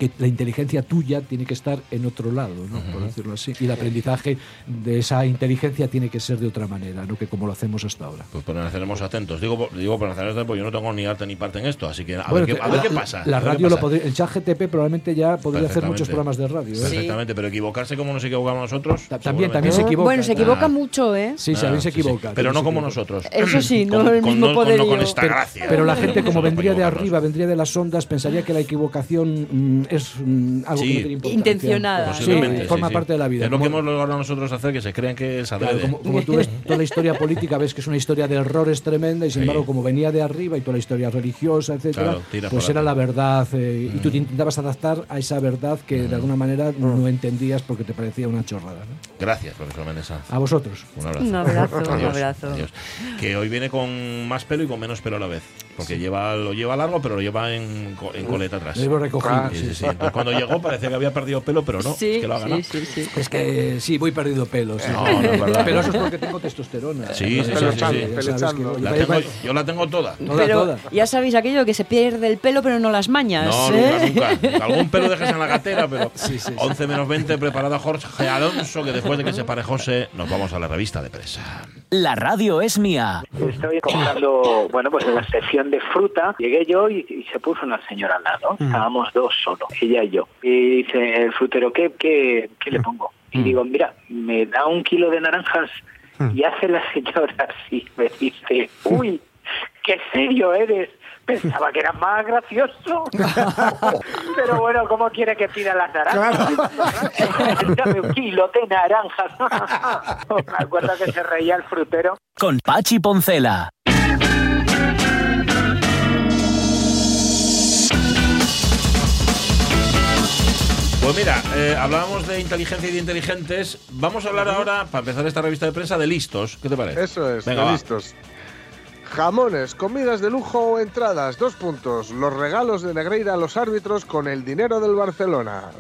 que la inteligencia tuya tiene que estar en otro lado, ¿no? por decirlo así. Y el aprendizaje de esa inteligencia tiene que ser de otra manera, no que como lo hacemos hasta ahora. Pues permaneceremos atentos. Digo, por- digo permaneceremos atentos, yo no tengo ni arte ni parte en esto, así que a, Bueno, ver, qué, ver pasa. La radio lo pasa. podría, el chat GTP probablemente ya podría hacer muchos programas de radio. ¿eh? Perfectamente, pero equivocarse como nos equivocamos nosotros. Ta- también- también se equivoca. Bueno, se equivoca Ah. mucho, ¿eh? Sí, Ah, también se sí, sí. equivoca. Pero no como nosotros. Eso sí, no Con- el con- mismo no- con- no con poderío. esta Pero, gracia. pero la gente, como vendría de arriba, vendría de las ondas, pensaría que la equivocación mm, es mm, algo Sí. que no tiene importancia. Intencionada, Posiblemente, Sí, forma sí. parte de la vida. Es lo que Como- hemos logrado nosotros hacer, que se crean que es Claro, adrede. como, como tú ves toda la historia política, ves que es una historia de errores tremenda y sin Sí. embargo, como venía de arriba y toda la historia religiosa, etcétera, Claro, tira pues para era la verdad eh, y tú te intentabas adaptar a esa verdad que de alguna manera no entendías porque te parecía una chorrada. ¿no? Gracias, profesor Méndez Sanz. A vosotros. Un abrazo. Un abrazo, un Adiós, abrazo. adiós. Que hoy viene con más pelo y con menos pelo a la vez. Porque lleva, lo lleva largo, pero lo lleva en, co- en coleta atrás. Lo llevo recogido. Ah, Sí, sí, sí, sí. Entonces, cuando llegó parecía que había perdido pelo, pero no. sí, es que lo ha ganado. sí, sí, sí. Es que sí, voy perdiendo pelos. No, no es verdad. Pero eso es porque tengo testosterona. Sí, sí, sí, sí, sí. La tengo- yo la tengo toda. Toda, pero toda. ya sabéis aquello que se pierde el pelo pero no las mañas. No, ¿eh? nunca, nunca. Algún pelo dejes en la gatera, pero Sí, sí, sí. 11 menos 20 preparado Jorge Alonso, que después de que se pare José, nos vamos a la revista de prensa. La radio es mía. Estoy comprando, bueno, pues en la sección de fruta, llegué yo y, y se puso una señora al lado. Estábamos dos solo, ella y yo. Y dice el frutero, ¿qué, qué, qué le pongo? Y digo, mira, me da un kilo de naranjas y hace la señora así, me dice, uy, qué serio eres. Pensaba que era más gracioso. Pero bueno, ¿cómo quiere que pida las naranjas? Dame un kilo de naranjas. Me acuerdo que se reía el frutero. Con Pachi Poncela. Pues mira, eh, hablábamos de inteligencia y de inteligentes. Vamos a hablar ahora, para empezar esta revista de prensa, de listos. ¿Qué te parece? Eso es, Venga, de va. listos. Jamones, comidas de lujo o entradas, dos puntos. Los regalos de Negreira a los árbitros con el dinero del Barcelona.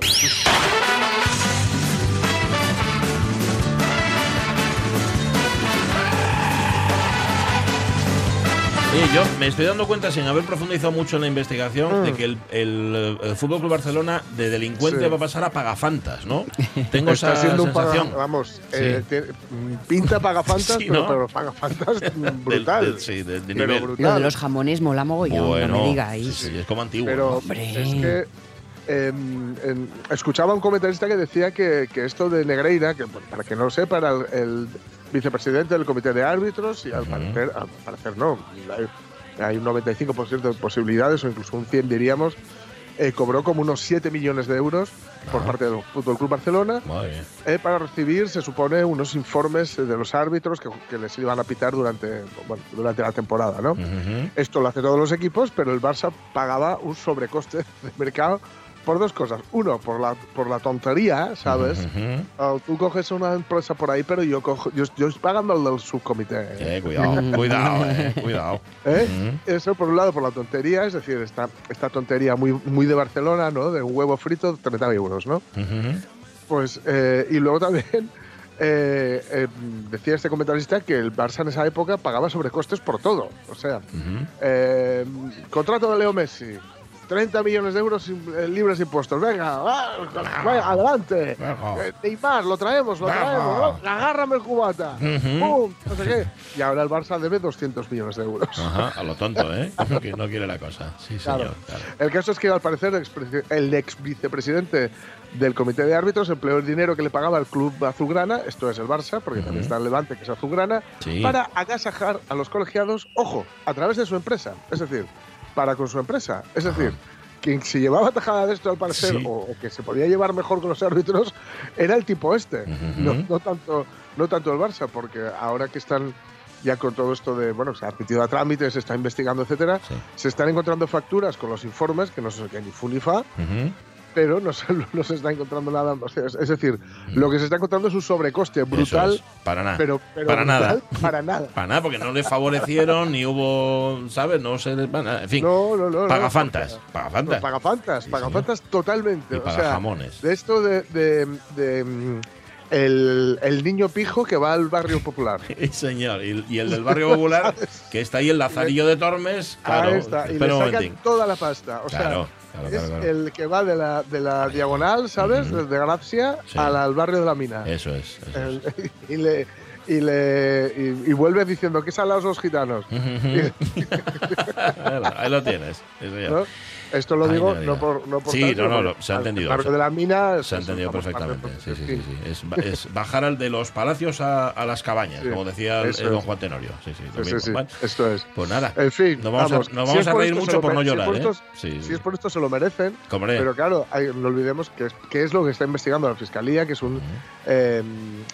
Oye, yo me estoy dando cuenta, sin haber profundizado mucho en la investigación, Mm. de que el, el, el Fútbol Club Barcelona de delincuente Sí. va a pasar a pagafantas, ¿no? Tengo Está esa siendo un sensación. paga, vamos, Sí. eh, pinta pagafantas, Sí, pero, ¿no? pero pagafantas mm, Del- brutal. del- sí, de- de Pero nivel. brutal. Lo de los jamones mola mogollón, Bueno, no me sí, digáis. sí, es como antiguo. Pero ¿no? Hombre. es que em, escuchaba a un comentarista que decía que, que esto de Negreira, que para que no lo sepa, era el, el vicepresidente del comité de árbitros y al parecer, al parecer no, hay, un 95% de posibilidades o incluso un 100 diríamos, eh, cobró como unos 7 millones de euros por Ajá. parte del Fútbol Club Barcelona eh, para recibir, se supone, unos informes de los árbitros que, que les iban a pitar durante, bueno, durante la temporada, ¿no? Esto lo hacen todos los equipos, pero el Barça pagaba un sobrecoste de mercado por dos cosas. Uno, por la, por la tontería, ¿sabes? Ah, tú coges una empresa por ahí, pero yo cojo, yo, yo estoy pagando el del subcomité. ¿eh? Cuidado, cuidado, eh, cuidado. ¿Eh? Eso por un lado, por la tontería, es decir, esta, esta tontería muy, muy de Barcelona, ¿no? De un huevo frito, 30 euros, ¿no? Ujú. Pues, eh, y luego también eh, eh, decía este comentarista que el Barça en esa época pagaba sobrecostes por todo. O sea, eh, contrato de Leo Messi. 30 millones de euros eh, libres de impuestos. Venga, va, adelante. Venga. Eh, Neymar, lo traemos, lo traemos. ¿no? Agárrame el cubata. Ujú. ¡Pum! No sé qué. Y ahora el Barça debe 200 millones de euros. Ajá, a lo tonto, ¿eh? Que no quiere la cosa. Sí, Claro. señor. claro. El caso es que al parecer el ex vicepresidente del comité de árbitros empleó el dinero que le pagaba el club azulgrana, esto es el Barça, porque también está el Levante, que es azulgrana, Sí. para agasajar a los colegiados, ojo, a través de su empresa, es decir, para con su empresa. Es decir, quien se llevaba tajada de esto al parecer, Sí. o, o que se podía llevar mejor con los árbitros, era el tipo este, no, no tanto, no tanto el Barça, porque ahora que están ya con todo esto de, bueno, se ha admitido a trámite, se está investigando, etcétera, Sí. se están encontrando facturas con los informes, que no sé qué, ni fu ni fa, Ujú. Pero no se, no se está encontrando nada. es, decir, lo que se está encontrando es un sobrecoste brutal, es, Para nada. pero, pero para brutal nada. Para nada. Para nada, porque no le favorecieron, ni hubo, ¿sabes? No se a- En fin, No, no, no. no, pagafantas. porque- Pagafantas. no, pagafantas, Sí, pagafantas totalmente. Y o sea, pagajamones. de esto de, de- de, mm, el, el niño pijo que va al barrio popular. Sí, señor. Y, y el del barrio popular, que está ahí el Lazarillo de Tormes, claro. Ahí está, y le sacan toda la pasta. O Claro, sea, claro, es claro, claro. el que va de la, de la diagonal, ¿sabes? Ujú. De Gracia Sí. al, al barrio de la mina. Eso es. eso y le y le y, y vuelve diciendo que salados los gitanos ahí lo tienes. señor. ¿no? Esto lo Ay, digo no no por no por Sí, tal, no, no, se ha entendido. barrio de la mina Se ha entendido perfectamente. Sí, sí, sí, sí. Es, es bajar al de los palacios a, a las cabañas, Sí, como decía el, don. Juan Tenorio. Sí, sí, lo Sí, mismo. esto es pues nada. en fin Nos vamos a- vamos, nos si vamos a reír mucho por no mere- si es llorar, ¿eh? si es por esto se lo merecen pero claro hay- no olvidemos que es, que es lo que está investigando la fiscalía que es un eh,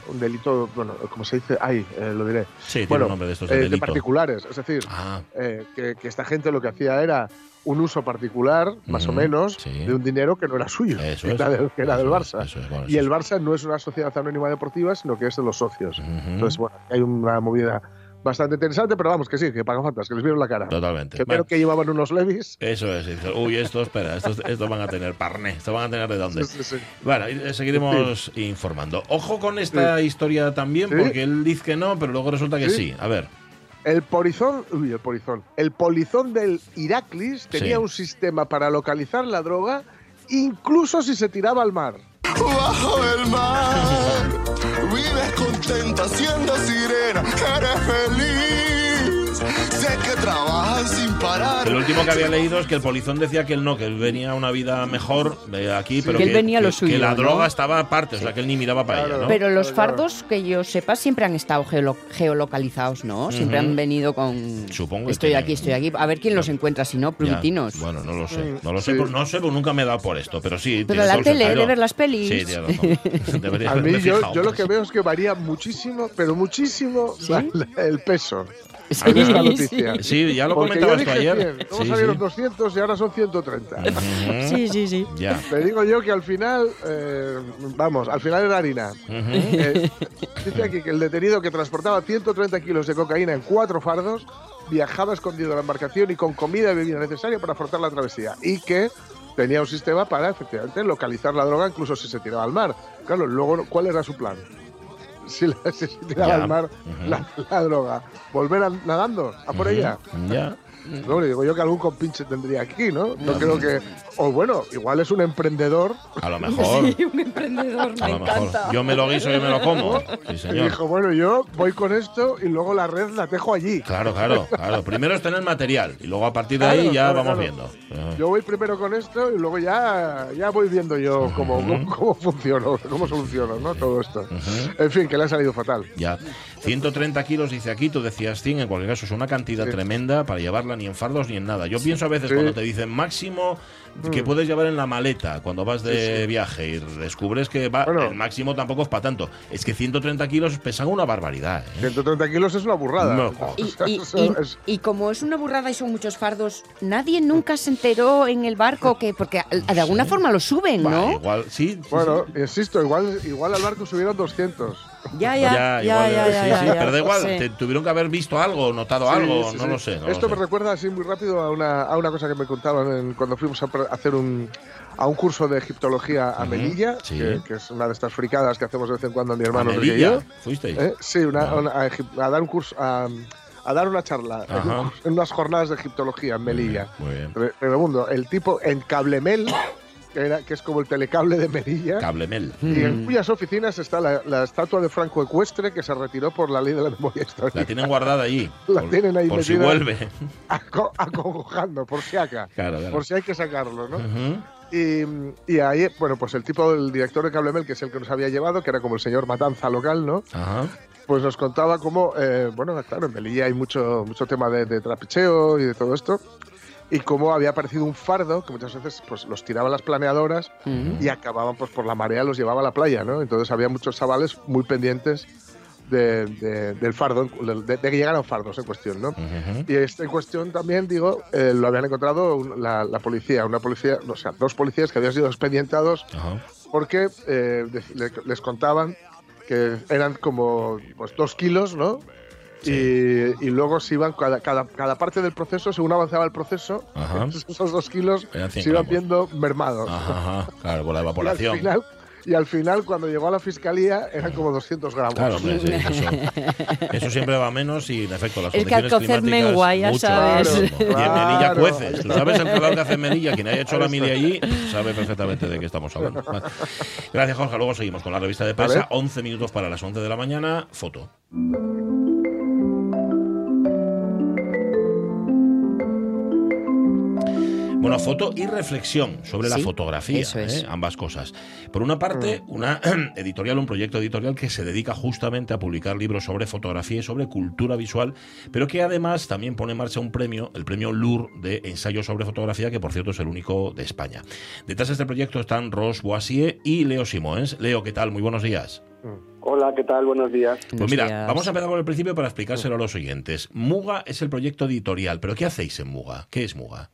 un delito bueno como se dice ay eh, lo diré Sí, tiene bueno, un nombre de estos eh, de delito. particulares es decir Ah, eh, que, que esta gente lo que hacía era un uso particular, más o menos, sí. de un dinero que no era suyo, Eso que era, del, que era del Eso Barça. es, eso es, bueno, y el. Barça no es una sociedad anónima deportiva, sino que es de los socios. Entonces, bueno, hay una movida bastante interesante, pero vamos, que sí, que pagan fantas, que les vieron la cara. Totalmente. Que Bueno, creo que llevaban unos levis. Eso es. dice, Uy, esto, espera, estos, estos van a tener parné, estos van a tener de dónde. Sí, sí, sí. Bueno, seguiremos informando. Ojo con esta historia también, porque él dice que no, pero luego resulta que. Sí. A ver. El polizón, uy, el polizón, el polizón del Iraklis tenía Sí. un sistema para localizar la droga, incluso si se tiraba al mar. Bajo el mar, vives contenta siendo sirena, eres feliz. Sé que trabajas sin parar. El último que había leído es que el polizón decía que él no, que él venía a una vida mejor eh, aquí, pero Que él venía a lo que- suyo, que la ¿no? droga estaba aparte, o sea, que él ni miraba para Claro. ella, ¿no? Pero los Claro. fardos, que yo sepa, siempre han estado geolo- geolocalizados, ¿no? Siempre han venido con... Supongo que Estoy tienen- aquí, estoy aquí. A ver quién los encuentra, si no, Ya, plumitinos. Bueno, no lo sé. No lo sé, sí. por- no sé, porque nunca me he dado por esto, pero sí. Pero la tele, de ver las pelis. Sí, razón. Debería A mí yo, yo lo que veo es que varía muchísimo, pero muchísimo ¿Sí? la- la- el peso. Sí, de esta sí. noticia. Sí, ya lo Porque comentabas yo tú ayer. 100, luego Sí, salieron sí. 200 y ahora son 130. Ujú. Sí, sí, sí. Ya. Te digo yo que al final, eh, vamos, al final era harina. Ujú. Eh, dice aquí que el detenido que transportaba 130 kilos de cocaína en cuatro fardos viajaba escondido en la embarcación y con comida y bebida necesaria para afrontar la travesía. Y que tenía un sistema para, efectivamente, localizar la droga incluso si se tiraba al mar. Claro, luego, ¿cuál era su plan? Si, la- si se tiraba Ya. al mar la droga, ¿volver a- nadando a por ella. Ya. No, le digo yo que algún compinche tendría aquí, ¿no? No creo que. O bueno, igual es un emprendedor A lo mejor. Sí, un emprendedor, me A lo mejor. encanta. Yo me lo guiso, yo me lo como. Sí, y señor. dijo, bueno, yo voy con esto y luego la red la dejo allí. Claro, claro, claro. Primero es tener material y luego a partir de Claro, ahí ya claro, vamos claro. viendo. Yo voy primero con esto y luego ya, ya voy viendo yo cómo, cómo, cómo funciono, cómo soluciono ¿no? todo esto. En fin, que le ha salido fatal. Ya. 130 kilos, dice aquí, tú decías 100, en cualquier caso es una cantidad Sí. tremenda para llevarla ni en fardos ni en nada. Yo pienso a veces Sí. Cuando te dicen máximo que puedes llevar en la maleta cuando vas de viaje y descubres que va, Bueno. el máximo tampoco es para tanto. Es que 130 kilos pesan una barbaridad. ¿eh? 130 kilos es una burrada. No, Y, como es una burrada y son muchos fardos, nadie nunca se enteró en el barco que, porque de alguna forma lo suben, ¿no? igual, sí. sí, bueno, insisto, igual, igual al barco subieron 200. Ya, sí. ya, Ya, ya, igual, ya, sí, ya, sí, ya, ya. pero da igual, Sí. te tuvieron que haber visto algo, notado Sí, algo, sí, no sí. lo sé. no Esto lo me sé. recuerda así muy rápido a una, a una cosa que me contaban en- cuando fuimos a hacer un, a un curso de egiptología a Melilla, sí. que, que es una de estas fricadas que hacemos de vez en cuando mi ¿A hermano y Melilla? yo. ¿Fuisteis? ¿Eh? Sí, una- Ah. una- a, Egip- a dar un curso, a, a dar una charla en, Ajá. unas jornadas de egiptología en Melilla. Muy bien. Tremendo. El tipo en Cablemel, que, era, que es como el telecable de Melilla, Cablemel. y en cuyas oficinas está la, la estatua de Franco Ecuestre que se retiró por la ley de la memoria histórica. La tienen guardada allí. La por, tienen ahí por si vuelve. Aco- acongojando, por si acá. Claro, claro. Por si hay que sacarlo, ¿no? Ujú. Y, y ahí, bueno, pues el tipo, el director de Cablemel, que es el que nos había llevado, que era como el señor Matanza local, ¿no? Ajá. Pues nos contaba cómo, eh, bueno, claro, en Melilla hay mucho, mucho tema de, de trapicheo y de todo esto, y cómo había aparecido un fardo que muchas veces pues los tiraban las planeadoras y acababan pues por la marea, los llevaba a la playa, ¿no? Entonces había muchos chavales muy pendientes de- de- del fardo, de, de que llegaran fardos en cuestión, ¿no? Y este en cuestión también, digo, eh, lo habían encontrado la, la policía, una policía, o sea, dos policías que habían sido expedientados porque eh, de- le- les contaban que eran como pues, dos kilos, ¿no? Y, y luego se iban, cada, cada, cada parte del proceso, según avanzaba el proceso, Ajá. esos dos kilos se iban viendo mermados. Ajá, ajá. Claro, por la Y al, evaporación. final, y al final, cuando llegó a la fiscalía, eran como 200 gramos. Claro, hombre, sí, eso, eso siempre va menos y en efecto las Es que al condiciones cocer climáticas mengua, ya mucho, sabes. muchísimo. Y en Claro. Melilla cueces. Tú sabes el calor que hace en Melilla. Quien haya hecho la mili allí sabe perfectamente de qué estamos hablando. Gracias, Jorge. Luego seguimos con la revista de prensa. Vale. 11 minutos para las 11 de la mañana. Foto. Bueno, foto y reflexión sobre la fotografía, eso es. ¿eh? ambas cosas. Por una parte, una editorial, un proyecto editorial que se dedica justamente a publicar libros sobre fotografía y sobre cultura visual, pero que además también pone en marcha un premio, el premio LUR de ensayo sobre fotografía, que por cierto es el único de España. Detrás de este proyecto están Ross Boisier y Leo Simons. Leo, ¿qué tal? Muy buenos días. Hola, ¿qué tal? Buenos días. Pues Buenos mira, días. vamos a empezar por el principio para explicárselo a los oyentes. Muga es el proyecto editorial, pero ¿qué hacéis en Muga? ¿Qué es Muga?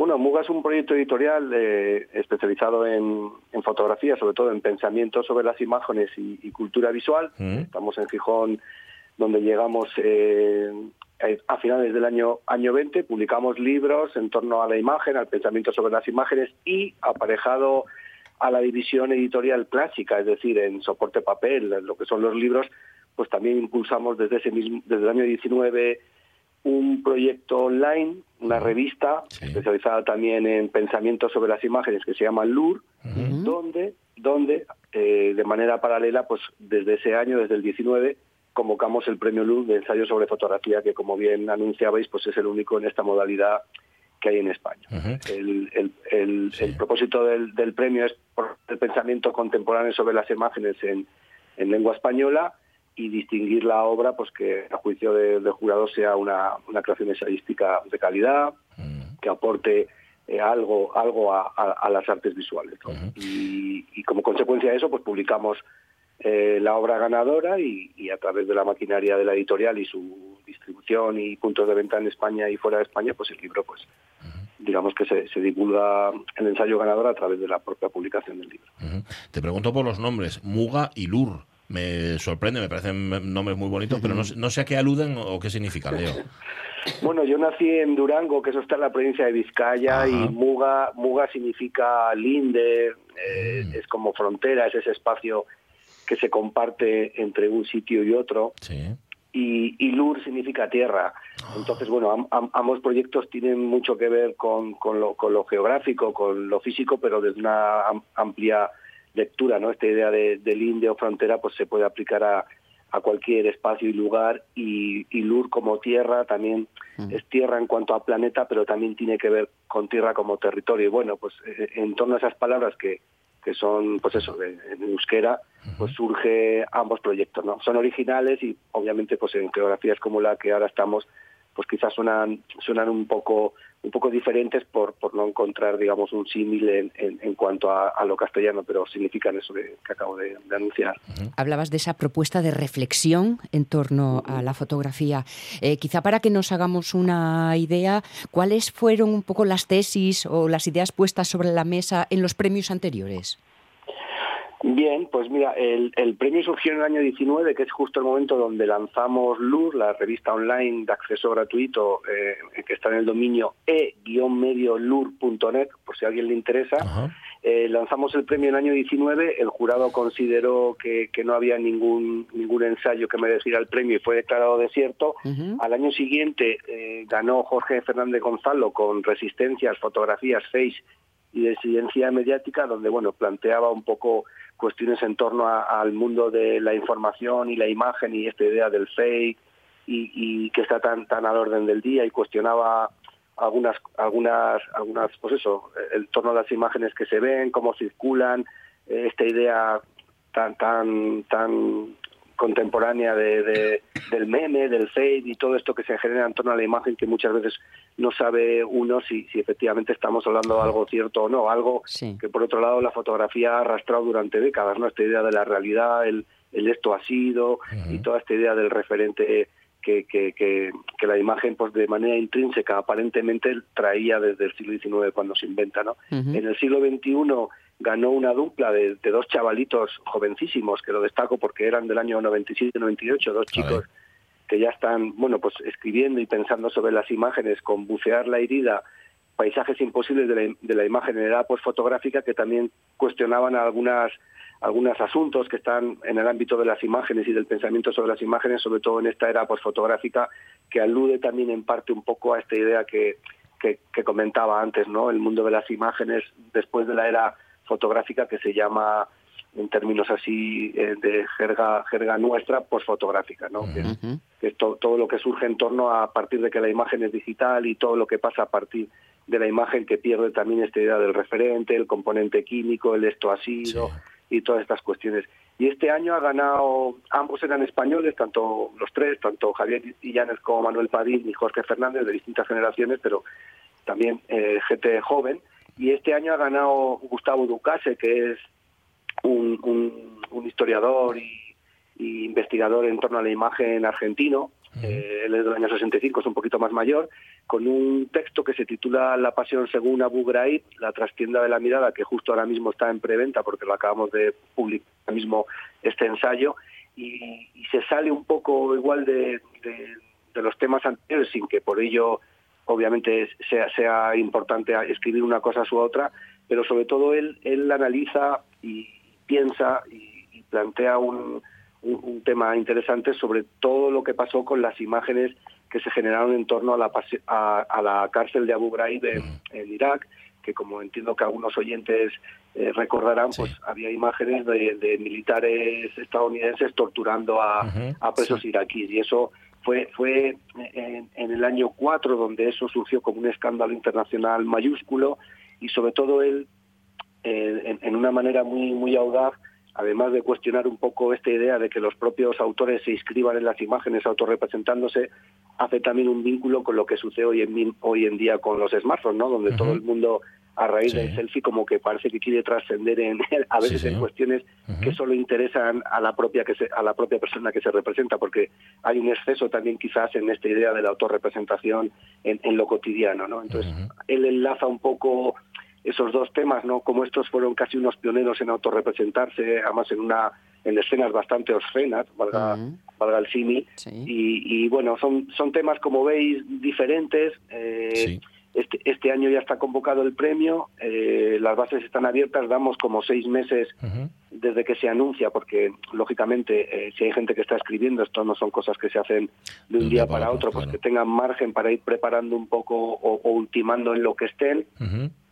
Bueno, Muga es un proyecto editorial eh, especializado en, en fotografía, sobre todo en pensamiento sobre las imágenes y, y cultura visual. Mm. Estamos en Gijón, donde llegamos eh, a finales del año, año 20, publicamos libros en torno a la imagen, al pensamiento sobre las imágenes y aparejado a la división editorial clásica, es decir, en soporte papel, lo que son los libros, pues también impulsamos desde ese mismo, desde el año 19 un proyecto online, una revista Sí. especializada también en pensamiento sobre las imágenes que se llama LUR, donde, donde eh, de manera paralela, pues desde ese año, desde el 19, convocamos el premio Luz de ensayo sobre fotografía, que como bien anunciabais, pues es el único en esta modalidad que hay en España. el, el, el, el, propósito del, del, premio es por el pensamiento contemporáneo sobre las imágenes en, en, lengua española y distinguir la obra, pues que a juicio del de jurado sea una, una, creación ensayística de calidad, que aporte eh, algo, algo a, a, a, las artes visuales. ¿no? y, y, como consecuencia de eso, pues publicamos eh, la obra ganadora y, y, a través de la maquinaria de la editorial y su distribución y puntos de venta en España y fuera de España, pues el libro, pues uh -huh. digamos que se, se, divulga el ensayo ganador a través de la propia publicación del libro. Uh -huh. Te pregunto por los nombres, Muga y Lur. Me sorprende, me parecen nombres muy bonitos, pero no, no, sé a qué aluden o qué significan, Leo. bueno, yo nací en Durango, que eso está en la provincia de Vizcaya, Ajá. y Muga, Muga significa linde, eh, es como frontera, es ese espacio que se comparte entre un sitio y otro. Sí. Y, y, Lur significa tierra. Entonces, bueno, am, am, ambos proyectos tienen mucho que ver con, con, lo, con, lo, geográfico, con lo físico, pero desde una am, amplia lectura, ¿no? Esta idea de, de linde o frontera, pues se puede aplicar a, a cualquier espacio y lugar y, y Lur como tierra también mm. es tierra en cuanto a planeta, pero también tiene que ver con tierra como territorio. Y bueno, pues eh, en torno a esas palabras que, que son, pues eso, de, en euskera, pues surge ambos proyectos, ¿no? Son originales y obviamente pues en geografías como la que ahora estamos, pues quizás suenan, suenan un poco un poco diferentes por, por no encontrar, digamos, un símil en, en, cuanto a, lo castellano, pero significan eso de, que acabo de, de anunciar. Hablabas de esa propuesta de reflexión en torno a la fotografía. Eh, quizá para que nos hagamos una idea, ¿cuáles fueron un poco las tesis o las ideas puestas sobre la mesa en los premios anteriores? Bien, pues mira, el, el, premio surgió en el año 19, que es justo el momento donde lanzamos LUR, la revista online de acceso gratuito, eh, que está en el dominio e-mediolur.net, por si a alguien le interesa. Eh, lanzamos el premio en el año 19, el jurado consideró que, que no había ningún, ningún ensayo que mereciera el premio y fue declarado desierto. Uh -huh. Al año siguiente eh, ganó Jorge Fernández Gonzalo con Resistencias, Fotografías, Face y Desidencia Mediática, donde bueno planteaba un poco cuestiones en torno a, al mundo de la información y la imagen y esta idea del fake y, y, que está tan tan al orden del día y cuestionaba algunas algunas algunas pues eso el torno a las imágenes que se ven cómo circulan esta idea tan tan tan contemporánea de, de, del meme, del fade y todo esto que se genera en torno a la imagen que muchas veces no sabe uno si, si efectivamente estamos hablando de algo cierto o no, algo sí. que por otro lado la fotografía ha arrastrado durante décadas, ¿no? Esta idea de la realidad, el, el esto ha sido uh -huh. y toda esta idea del referente que, que, que, que, la imagen pues de manera intrínseca aparentemente traía desde el siglo XIX cuando se inventa, ¿no? Uh -huh. En el siglo XXI ganó una dupla de, de, dos chavalitos jovencísimos, que lo destaco porque eran del año 97-98, dos chicos que ya están, bueno, pues escribiendo y pensando sobre las imágenes, con bucear la herida, paisajes imposibles de la, de la imagen en edad fotográfica que también cuestionaban algunas algunos asuntos que están en el ámbito de las imágenes y del pensamiento sobre las imágenes, sobre todo en esta era fotográfica que alude también en parte un poco a esta idea que, que, que comentaba antes, ¿no? El mundo de las imágenes después de la era fotográfica que se llama en términos así eh, de jerga jerga nuestra posfotográfica no uh -huh. que, es, que es to, todo lo que surge en torno a, a partir de que la imagen es digital y todo lo que pasa a partir de la imagen que pierde también esta idea del referente el componente químico el esto ha sido sí. y todas estas cuestiones y este año ha ganado ambos eran españoles tanto los tres tanto Javier Illanes como Manuel Padín y Jorge Fernández de distintas generaciones pero también eh, gente joven y este año ha ganado Gustavo Ducase, que es un, un, un historiador y, y, investigador en torno a la imagen argentino. Eh, él es del año 65, es un poquito más mayor, con un texto que se titula La pasión según Abu Ghraib, la trastienda de la mirada, que justo ahora mismo está en preventa porque lo acabamos de publicar mismo este ensayo, y, y se sale un poco igual de, de, de los temas anteriores sin que por ello obviamente sea, sea importante escribir una cosa u otra, pero sobre todo él, él analiza y piensa y, y plantea un, un, un, tema interesante sobre todo lo que pasó con las imágenes que se generaron en torno a la, a, a la cárcel de Abu Ghraib en, en Irak, que como entiendo que algunos oyentes eh, recordarán, pues había imágenes de, de militares estadounidenses torturando a, a presos iraquíes y eso fue fue en, en el año 4 donde eso surgió como un escándalo internacional mayúsculo y sobre todo él eh, en, en una manera muy muy audaz además de cuestionar un poco esta idea de que los propios autores se inscriban en las imágenes autorrepresentándose, hace también un vínculo con lo que sucede hoy en, hoy en día con los smartphones, ¿no? donde todo el mundo a raíz Sí. del selfie como que parece que quiere trascender en a veces Sí, en cuestiones que solo interesan a la propia que se, a la propia persona que se representa porque hay un exceso también quizás en esta idea de la autorrepresentación en, en lo cotidiano no entonces él enlaza un poco esos dos temas no como estos fueron casi unos pioneros en autorrepresentarse además en una en escenas bastante obscenas valga valga el Sí. y, y, bueno son son temas como veis diferentes eh, Sí. este, este año ya está convocado el premio, eh, las bases están abiertas, damos como seis meses desde que se anuncia, porque lógicamente eh, si hay gente que está escribiendo, esto no son cosas que se hacen de un día para otro, pues claro. que tengan margen para ir preparando un poco o, o ultimando en lo que estén.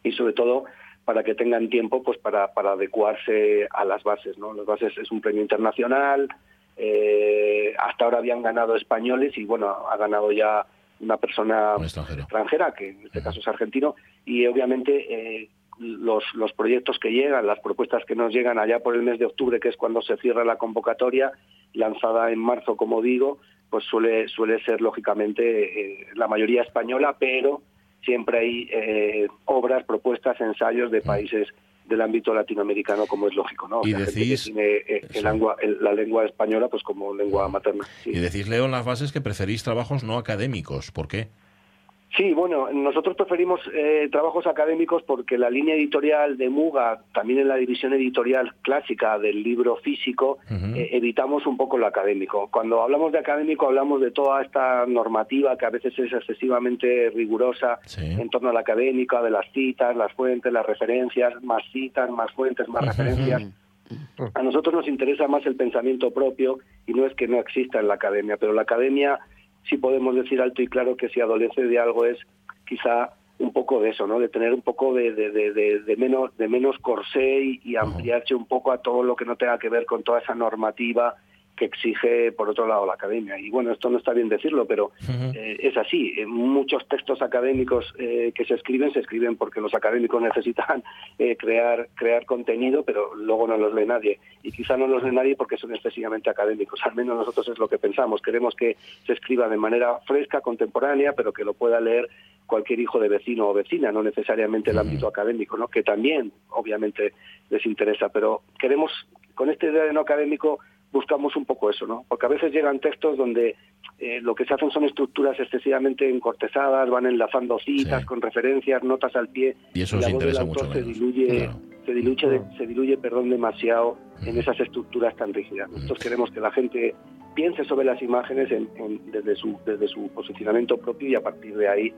Y sobre todo para que tengan tiempo pues para, para adecuarse a las bases. ¿no? Las bases es un premio internacional, eh, hasta ahora habían ganado españoles y bueno, ha ganado ya una persona Un extranjera, que en este caso es argentino, y obviamente eh, los, los proyectos que llegan, las propuestas que nos llegan allá por el mes de octubre, que es cuando se cierra la convocatoria, lanzada en marzo, como digo, pues suele, suele ser lógicamente eh, la mayoría española, pero siempre hay eh, obras, propuestas, ensayos de países del ámbito latinoamericano, como es lógico, ¿no? O Y sea, gente que decís- tiene eh, el la lengua española pues como lengua materna. sí. Y decís, Leo, en las bases que preferís trabajos no académicos. ¿Por qué? Sí, bueno, nosotros preferimos eh, trabajos académicos porque la línea editorial de Muga, también en la división editorial clásica del libro físico, eh, evitamos un poco lo académico. Cuando hablamos de académico hablamos de toda esta normativa que a veces es excesivamente rigurosa Sí. en torno a la académica, de las citas, las fuentes, las referencias, más citas, más fuentes, más referencias. A nosotros nos interesa más el pensamiento propio y no es que no exista en la academia, pero la academia sí podemos decir alto y claro que si adolece de algo es quizá un poco de eso, ¿no? De tener un poco de, de, de, menos de menos corsé y, y ampliarse un poco a todo lo que no tenga que ver con toda esa normativa que exige, por otro lado, la academia. Y bueno, esto no está bien decirlo, pero eh, es así. Eh, muchos textos académicos eh, que se escriben, se escriben porque los académicos necesitan eh, crear, crear contenido, pero luego no los lee nadie. Y quizá no los lee nadie porque son excesivamente académicos. Al menos nosotros es lo que pensamos. Queremos que se escriba de manera fresca, contemporánea, pero que lo pueda leer cualquier hijo de vecino o vecina, no necesariamente el ámbito académico, ¿no? que también obviamente les interesa. Pero queremos, con esta idea de no académico, buscamos un poco eso, ¿no? Porque a veces llegan textos donde eh, lo que se hacen son estructuras excesivamente encortesadas, van enlazando citas Sí. con referencias, notas al pie. Y eso la os voz del interesa autor mucho se diluye, Claro. se diluye, de- se diluye, perdón, demasiado en esas estructuras tan rígidas. Nosotros queremos que la gente piense sobre las imágenes en- en- desde su desde su posicionamiento propio y a partir de ahí,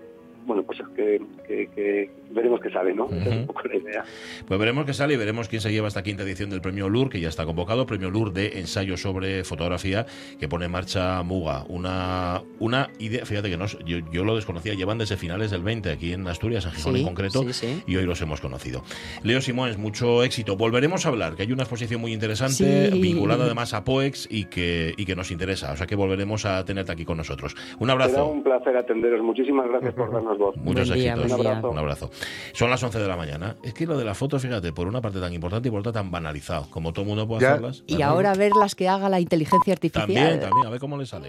bueno, pues que, que- que veremos qué sale, ¿no? Esa es Ujú. un poco la idea. Pues veremos qué sale y veremos quién se lleva esta quinta edición del premio LUR, que ya está convocado, premio LUR de ensayo sobre fotografía, que pone en marcha Muga. Una, una idea, fíjate que no, yo, yo lo desconocía, llevan desde finales del 20 aquí en Asturias, en Gijón Sí, en concreto, sí, sí. y hoy los hemos conocido. Leo Simónes, mucho éxito. Volveremos a hablar, que hay una exposición muy interesante, Sí. vinculada además a POEX y que, y que nos interesa. O sea que volveremos a tenerte aquí con nosotros. Un Será abrazo. un placer atenderos. Muchísimas gracias por darnos Muchos Buen éxitos. día. Un abrazo. Son las 11 de la mañana. Es que lo de la foto, fíjate, por una parte tan importante y por otra tan banalizado. Como todo el mundo puede Ya. hacerlas. Y ¿verdad? ahora ver las que haga la inteligencia artificial. También, también, a ver cómo le sale.